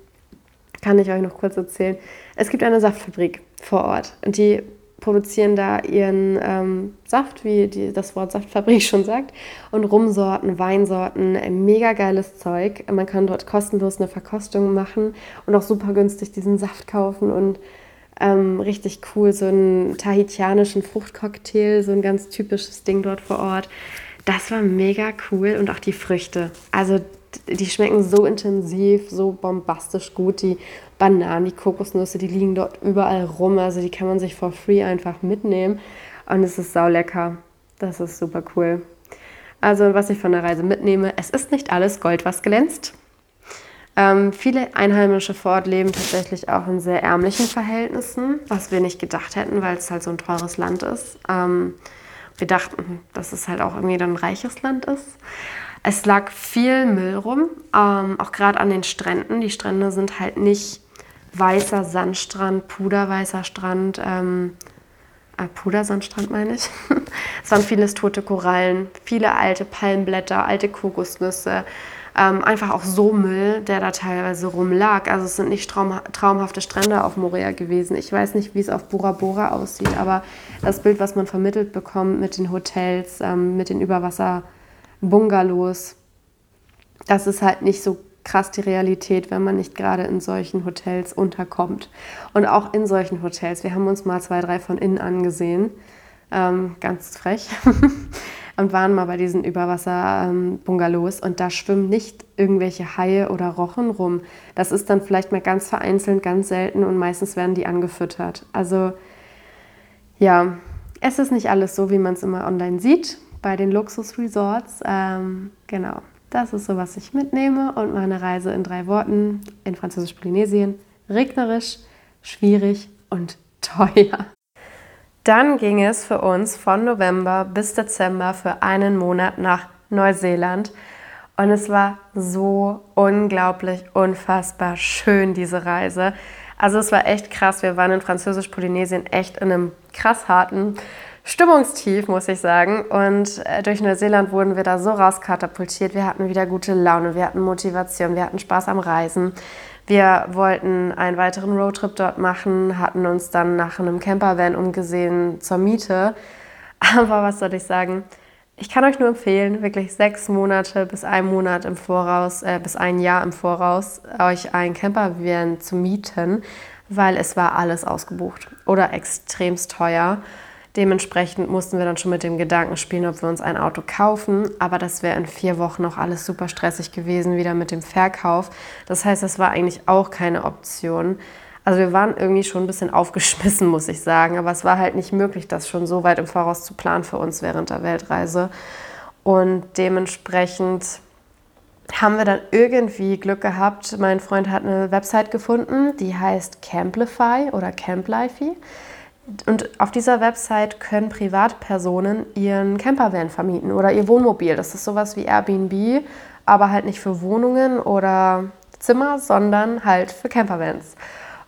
kann ich euch noch kurz erzählen. Es gibt eine Saftfabrik vor Ort und die produzieren da ihren ähm, Saft, wie die, das Wort Saftfabrik schon sagt, und Rumsorten, Weinsorten, ein mega geiles Zeug. Man kann dort kostenlos eine Verkostung machen und auch super günstig diesen Saft kaufen und ähm, richtig cool, so einen tahitianischen Fruchtcocktail, so ein ganz typisches Ding dort vor Ort. Das war mega cool und auch die Früchte. Also die schmecken so intensiv, so bombastisch gut. Die Bananen, die Kokosnüsse, die liegen dort überall rum. Also die kann man sich for free einfach mitnehmen. Und es ist sau lecker. Das ist super cool. Also was ich von der Reise mitnehme, es ist nicht alles Gold, was glänzt. Ähm, viele Einheimische vor Ort leben tatsächlich auch in sehr ärmlichen Verhältnissen, was wir nicht gedacht hätten, weil es halt so ein teures Land ist. Ähm, wir dachten, dass es halt auch irgendwie dann ein reiches Land ist. Es lag viel Müll rum, ähm, auch gerade an den Stränden. Die Strände sind halt nicht weißer Sandstrand, puderweißer Strand, ähm, äh, Pudersandstrand meine ich. es waren vieles tote Korallen, viele alte Palmblätter, alte Kokosnüsse. Ähm, einfach auch so Müll, der da teilweise rumlag. Also es sind nicht traum traumhafte Strände auf Morea gewesen. Ich weiß nicht, wie es auf Bora Bora aussieht, aber das Bild, was man vermittelt bekommt mit den Hotels, ähm, mit den Überwasser- Bungalows. Das ist halt nicht so krass die Realität, wenn man nicht gerade in solchen Hotels unterkommt. Und auch in solchen Hotels. Wir haben uns mal zwei, drei von innen angesehen. Ähm, ganz frech. und waren mal bei diesen Überwasser-Bungalows und da schwimmen nicht irgendwelche Haie oder Rochen rum. Das ist dann vielleicht mal ganz vereinzelt, ganz selten und meistens werden die angefüttert. Also ja, es ist nicht alles so, wie man es immer online sieht bei den Luxusresorts. Ähm, genau, das ist so, was ich mitnehme und meine Reise in drei Worten in Französisch-Polynesien. Regnerisch, schwierig und teuer. Dann ging es für uns von November bis Dezember für einen Monat nach Neuseeland. Und es war so unglaublich, unfassbar schön, diese Reise. Also es war echt krass. Wir waren in Französisch-Polynesien echt in einem krass harten Stimmungstief, muss ich sagen. Und äh, durch Neuseeland wurden wir da so rauskatapultiert. Wir hatten wieder gute Laune, wir hatten Motivation, wir hatten Spaß am Reisen. Wir wollten einen weiteren Roadtrip dort machen, hatten uns dann nach einem Campervan umgesehen zur Miete. Aber was soll ich sagen? Ich kann euch nur empfehlen, wirklich sechs Monate bis ein Monat im Voraus, äh, bis ein Jahr im Voraus, euch ein Campervan zu mieten, weil es war alles ausgebucht oder extremst teuer. Dementsprechend mussten wir dann schon mit dem Gedanken spielen, ob wir uns ein Auto kaufen. Aber das wäre in vier Wochen noch alles super stressig gewesen, wieder mit dem Verkauf. Das heißt, das war eigentlich auch keine Option. Also wir waren irgendwie schon ein bisschen aufgeschmissen, muss ich sagen. Aber es war halt nicht möglich, das schon so weit im Voraus zu planen für uns während der Weltreise. Und dementsprechend haben wir dann irgendwie Glück gehabt. Mein Freund hat eine Website gefunden, die heißt Camplify oder Camplify. Und auf dieser Website können Privatpersonen ihren Campervan vermieten oder ihr Wohnmobil. Das ist sowas wie Airbnb, aber halt nicht für Wohnungen oder Zimmer, sondern halt für Campervans.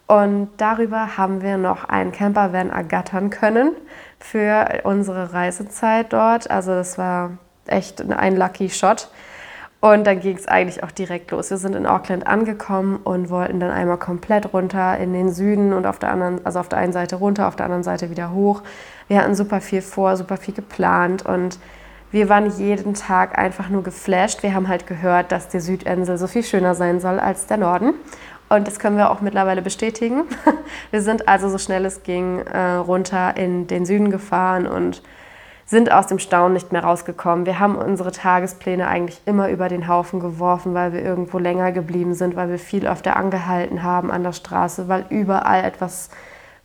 Und darüber haben wir noch einen Campervan ergattern können für unsere Reisezeit dort. Also das war echt ein Lucky Shot. Und dann ging es eigentlich auch direkt los. Wir sind in Auckland angekommen und wollten dann einmal komplett runter in den Süden und auf der anderen, also auf der einen Seite runter, auf der anderen Seite wieder hoch. Wir hatten super viel vor, super viel geplant und wir waren jeden Tag einfach nur geflasht. Wir haben halt gehört, dass die Südinsel so viel schöner sein soll als der Norden. Und das können wir auch mittlerweile bestätigen. Wir sind also so schnell es ging äh, runter in den Süden gefahren und sind aus dem Staunen nicht mehr rausgekommen. Wir haben unsere Tagespläne eigentlich immer über den Haufen geworfen, weil wir irgendwo länger geblieben sind, weil wir viel öfter angehalten haben an der Straße, weil überall etwas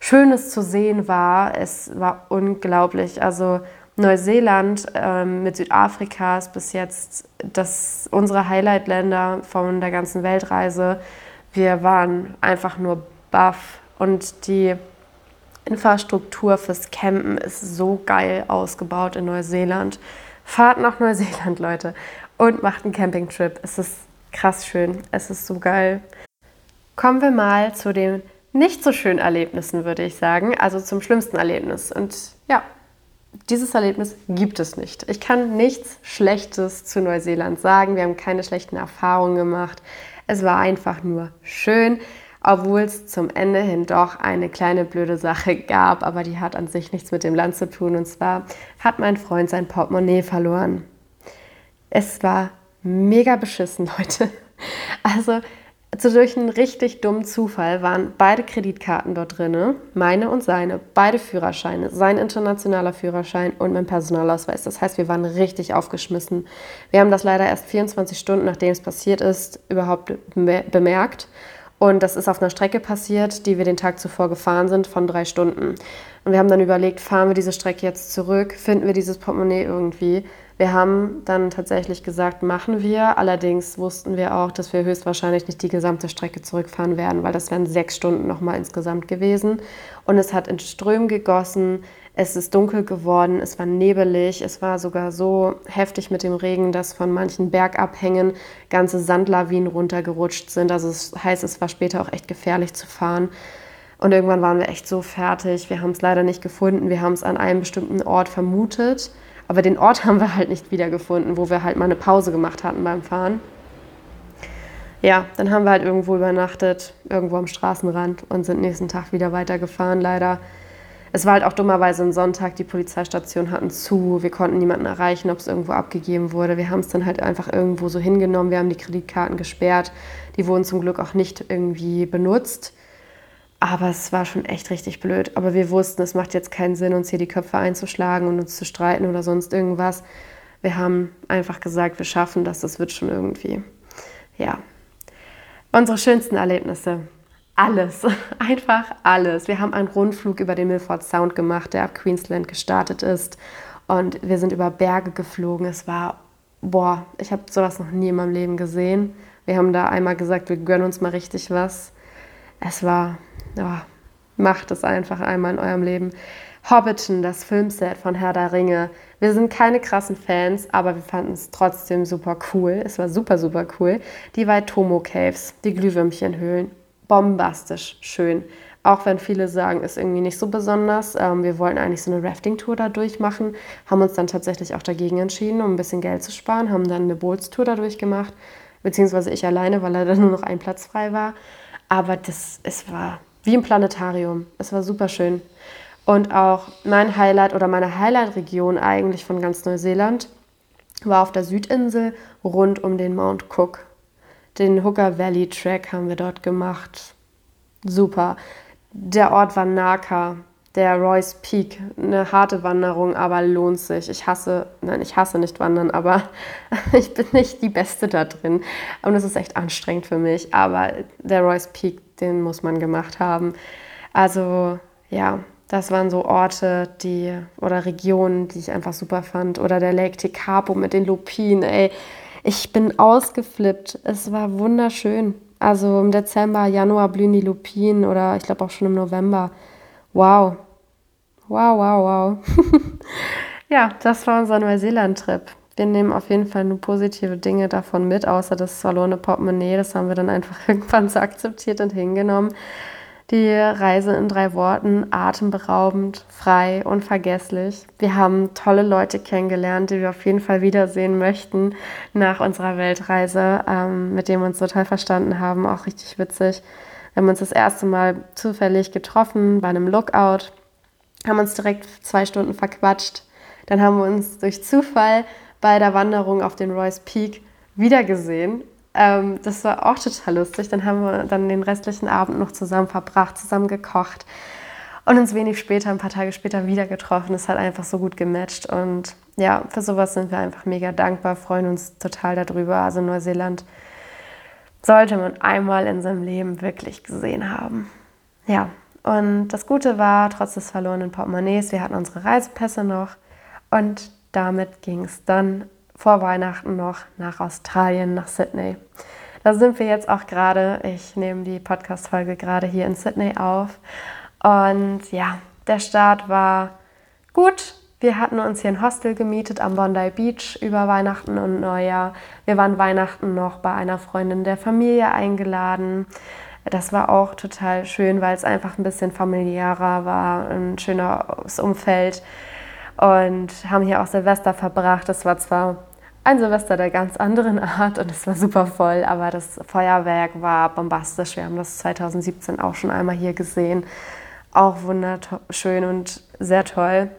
Schönes zu sehen war. Es war unglaublich. Also Neuseeland ähm, mit Südafrika ist bis jetzt das, unsere Highlight-Länder von der ganzen Weltreise. Wir waren einfach nur baff und die Infrastruktur fürs Campen ist so geil ausgebaut in Neuseeland. Fahrt nach Neuseeland, Leute, und macht einen Campingtrip. Es ist krass schön. Es ist so geil. Kommen wir mal zu den nicht so schönen Erlebnissen, würde ich sagen. Also zum schlimmsten Erlebnis. Und ja, dieses Erlebnis gibt es nicht. Ich kann nichts Schlechtes zu Neuseeland sagen. Wir haben keine schlechten Erfahrungen gemacht. Es war einfach nur schön obwohl es zum Ende hin doch eine kleine blöde Sache gab, aber die hat an sich nichts mit dem Land zu tun. Und zwar hat mein Freund sein Portemonnaie verloren. Es war mega beschissen, Leute. Also also durch einen richtig dummen Zufall waren beide Kreditkarten dort drin, meine und seine, beide Führerscheine, sein internationaler Führerschein und mein Personalausweis. Das heißt, wir waren richtig aufgeschmissen. Wir haben das leider erst 24 Stunden, nachdem es passiert ist, überhaupt bemerkt. Und das ist auf einer Strecke passiert, die wir den Tag zuvor gefahren sind, von drei Stunden. Und wir haben dann überlegt, fahren wir diese Strecke jetzt zurück, finden wir dieses Portemonnaie irgendwie. Wir haben dann tatsächlich gesagt, machen wir. Allerdings wussten wir auch, dass wir höchstwahrscheinlich nicht die gesamte Strecke zurückfahren werden, weil das wären sechs Stunden nochmal insgesamt gewesen. Und es hat in Strömen gegossen. Es ist dunkel geworden, es war nebelig, es war sogar so heftig mit dem Regen, dass von manchen Bergabhängen ganze Sandlawinen runtergerutscht sind. Also es heißt, es war später auch echt gefährlich zu fahren. Und irgendwann waren wir echt so fertig. Wir haben es leider nicht gefunden. Wir haben es an einem bestimmten Ort vermutet. Aber den Ort haben wir halt nicht wiedergefunden, wo wir halt mal eine Pause gemacht hatten beim Fahren. Ja, dann haben wir halt irgendwo übernachtet, irgendwo am Straßenrand und sind nächsten Tag wieder weitergefahren. Leider es war halt auch dummerweise ein Sonntag, die Polizeistationen hatten zu, wir konnten niemanden erreichen, ob es irgendwo abgegeben wurde. Wir haben es dann halt einfach irgendwo so hingenommen, wir haben die Kreditkarten gesperrt, die wurden zum Glück auch nicht irgendwie benutzt. Aber es war schon echt richtig blöd. Aber wir wussten, es macht jetzt keinen Sinn, uns hier die Köpfe einzuschlagen und uns zu streiten oder sonst irgendwas. Wir haben einfach gesagt, wir schaffen das, das wird schon irgendwie. Ja. Unsere schönsten Erlebnisse alles, einfach alles. Wir haben einen Rundflug über den Milford Sound gemacht, der ab Queensland gestartet ist. Und wir sind über Berge geflogen. Es war, boah, ich habe sowas noch nie in meinem Leben gesehen. Wir haben da einmal gesagt, wir gönnen uns mal richtig was. Es war, oh, macht es einfach einmal in eurem Leben. Hobbiton, das Filmset von Herr der Ringe. Wir sind keine krassen Fans, aber wir fanden es trotzdem super cool. Es war super, super cool. Die Waitomo Caves, die Glühwürmchenhöhlen. Bombastisch schön. Auch wenn viele sagen, ist irgendwie nicht so besonders. Ähm, wir wollten eigentlich so eine Rafting-Tour da durchmachen, haben uns dann tatsächlich auch dagegen entschieden, um ein bisschen Geld zu sparen, haben dann eine Bootstour da durchgemacht, beziehungsweise ich alleine, weil leider nur noch ein Platz frei war. Aber das, es war wie im Planetarium. Es war super schön. Und auch mein Highlight oder meine Highlight-Region eigentlich von ganz Neuseeland war auf der Südinsel rund um den Mount Cook. Den Hooker Valley Track haben wir dort gemacht. Super. Der Ort war Naka, der Royce Peak. Eine harte Wanderung, aber lohnt sich. Ich hasse, nein, ich hasse nicht wandern, aber ich bin nicht die Beste da drin. Und es ist echt anstrengend für mich. Aber der Royce Peak, den muss man gemacht haben. Also, ja, das waren so Orte, die oder Regionen, die ich einfach super fand. Oder der Lake Tekapo mit den Lupinen, ey. Ich bin ausgeflippt. Es war wunderschön. Also im Dezember, Januar blühen die Lupinen oder ich glaube auch schon im November. Wow. Wow, wow, wow. ja, das war unser Neuseeland-Trip. Wir nehmen auf jeden Fall nur positive Dinge davon mit, außer das verlorene Portemonnaie. Das haben wir dann einfach irgendwann so akzeptiert und hingenommen. Die Reise in drei Worten, atemberaubend, frei, unvergesslich. Wir haben tolle Leute kennengelernt, die wir auf jeden Fall wiedersehen möchten nach unserer Weltreise, ähm, mit denen wir uns total verstanden haben, auch richtig witzig. Wir haben uns das erste Mal zufällig getroffen bei einem Lookout, haben uns direkt zwei Stunden verquatscht. Dann haben wir uns durch Zufall bei der Wanderung auf den Royce Peak wiedergesehen ähm, das war auch total lustig. Dann haben wir dann den restlichen Abend noch zusammen verbracht, zusammen gekocht und uns wenig später, ein paar Tage später wieder getroffen. Es hat einfach so gut gematcht und ja, für sowas sind wir einfach mega dankbar, freuen uns total darüber. Also Neuseeland sollte man einmal in seinem Leben wirklich gesehen haben. Ja, und das Gute war, trotz des verlorenen Portemonnaies, wir hatten unsere Reisepässe noch und damit ging es dann vor Weihnachten noch nach Australien, nach Sydney. Da sind wir jetzt auch gerade. Ich nehme die Podcast-Folge gerade hier in Sydney auf. Und ja, der Start war gut. Wir hatten uns hier ein Hostel gemietet am Bondi Beach über Weihnachten und Neujahr. Wir waren Weihnachten noch bei einer Freundin der Familie eingeladen. Das war auch total schön, weil es einfach ein bisschen familiärer war, ein schönes Umfeld und haben hier auch Silvester verbracht. Das war zwar ein Silvester der ganz anderen Art und es war super voll, aber das Feuerwerk war bombastisch. Wir haben das 2017 auch schon einmal hier gesehen. Auch wunderschön und sehr toll.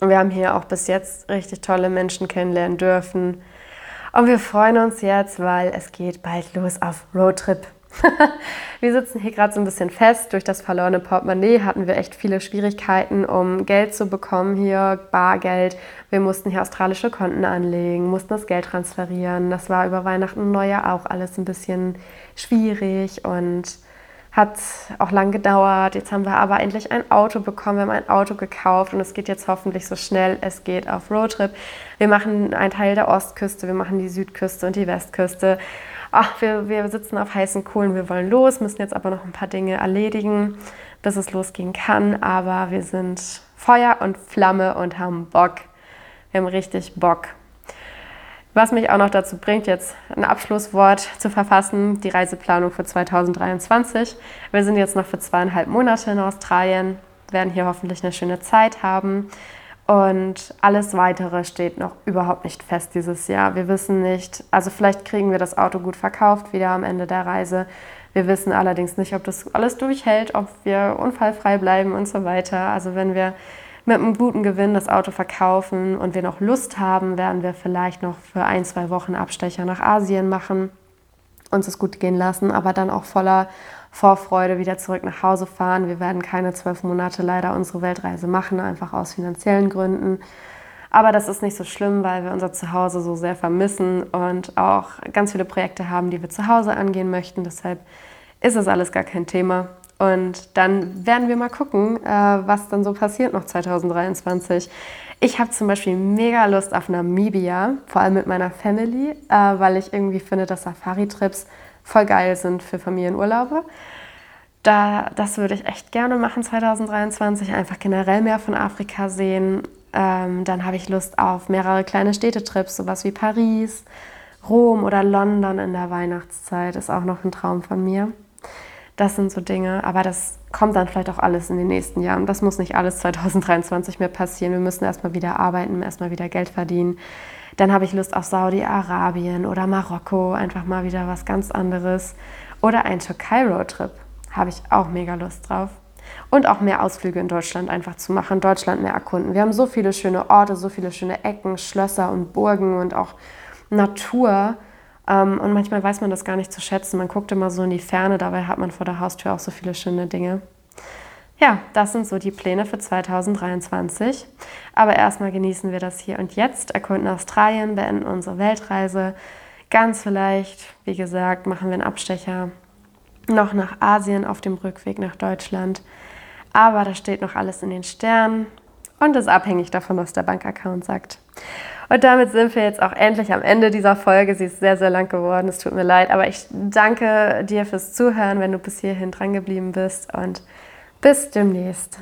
Und wir haben hier auch bis jetzt richtig tolle Menschen kennenlernen dürfen. Und wir freuen uns jetzt, weil es geht bald los auf Roadtrip. wir sitzen hier gerade so ein bisschen fest. Durch das verlorene Portemonnaie hatten wir echt viele Schwierigkeiten, um Geld zu bekommen hier, Bargeld. Wir mussten hier australische Konten anlegen, mussten das Geld transferieren. Das war über Weihnachten und Neujahr auch alles ein bisschen schwierig und hat auch lang gedauert. Jetzt haben wir aber endlich ein Auto bekommen. Wir haben ein Auto gekauft und es geht jetzt hoffentlich so schnell. Es geht auf Roadtrip. Wir machen einen Teil der Ostküste, wir machen die Südküste und die Westküste ach, wir, wir sitzen auf heißen Kohlen, wir wollen los, müssen jetzt aber noch ein paar Dinge erledigen, bis es losgehen kann. Aber wir sind Feuer und Flamme und haben Bock. Wir haben richtig Bock. Was mich auch noch dazu bringt, jetzt ein Abschlusswort zu verfassen, die Reiseplanung für 2023. Wir sind jetzt noch für zweieinhalb Monate in Australien, werden hier hoffentlich eine schöne Zeit haben. Und alles Weitere steht noch überhaupt nicht fest dieses Jahr. Wir wissen nicht, also vielleicht kriegen wir das Auto gut verkauft wieder am Ende der Reise. Wir wissen allerdings nicht, ob das alles durchhält, ob wir unfallfrei bleiben und so weiter. Also wenn wir mit einem guten Gewinn das Auto verkaufen und wir noch Lust haben, werden wir vielleicht noch für ein, zwei Wochen Abstecher nach Asien machen, uns es gut gehen lassen, aber dann auch voller Vorfreude wieder zurück nach Hause fahren. Wir werden keine zwölf Monate leider unsere Weltreise machen, einfach aus finanziellen Gründen. Aber das ist nicht so schlimm, weil wir unser Zuhause so sehr vermissen und auch ganz viele Projekte haben, die wir zu Hause angehen möchten. Deshalb ist es alles gar kein Thema. Und dann werden wir mal gucken, äh, was dann so passiert noch 2023. Ich habe zum Beispiel mega Lust auf Namibia, vor allem mit meiner Family, äh, weil ich irgendwie finde, dass Safari-Trips voll geil sind für Familienurlaube. Da, das würde ich echt gerne machen 2023, einfach generell mehr von Afrika sehen. Ähm, dann habe ich Lust auf mehrere kleine Städtetrips, sowas wie Paris, Rom oder London in der Weihnachtszeit, ist auch noch ein Traum von mir. Das sind so Dinge, aber das kommt dann vielleicht auch alles in den nächsten Jahren. Das muss nicht alles 2023 mehr passieren. Wir müssen erstmal wieder arbeiten, erstmal wieder Geld verdienen. Dann habe ich Lust auf Saudi-Arabien oder Marokko, einfach mal wieder was ganz anderes. Oder ein Türkei-Roadtrip, habe ich auch mega Lust drauf. Und auch mehr Ausflüge in Deutschland einfach zu machen, Deutschland mehr erkunden. Wir haben so viele schöne Orte, so viele schöne Ecken, Schlösser und Burgen und auch Natur. Ähm, und manchmal weiß man das gar nicht zu schätzen. Man guckt immer so in die Ferne, dabei hat man vor der Haustür auch so viele schöne Dinge. Ja, das sind so die Pläne für 2023. Aber erstmal genießen wir das hier und jetzt, erkunden Australien, beenden unsere Weltreise. Ganz vielleicht, wie gesagt, machen wir einen Abstecher noch nach Asien auf dem Rückweg nach Deutschland. Aber da steht noch alles in den Sternen und ist abhängig davon, was der Bankaccount sagt. Und damit sind wir jetzt auch endlich am Ende dieser Folge. Sie ist sehr, sehr lang geworden. Es tut mir leid. Aber ich danke dir fürs Zuhören, wenn du bis hierhin dran geblieben bist. Und bis demnächst.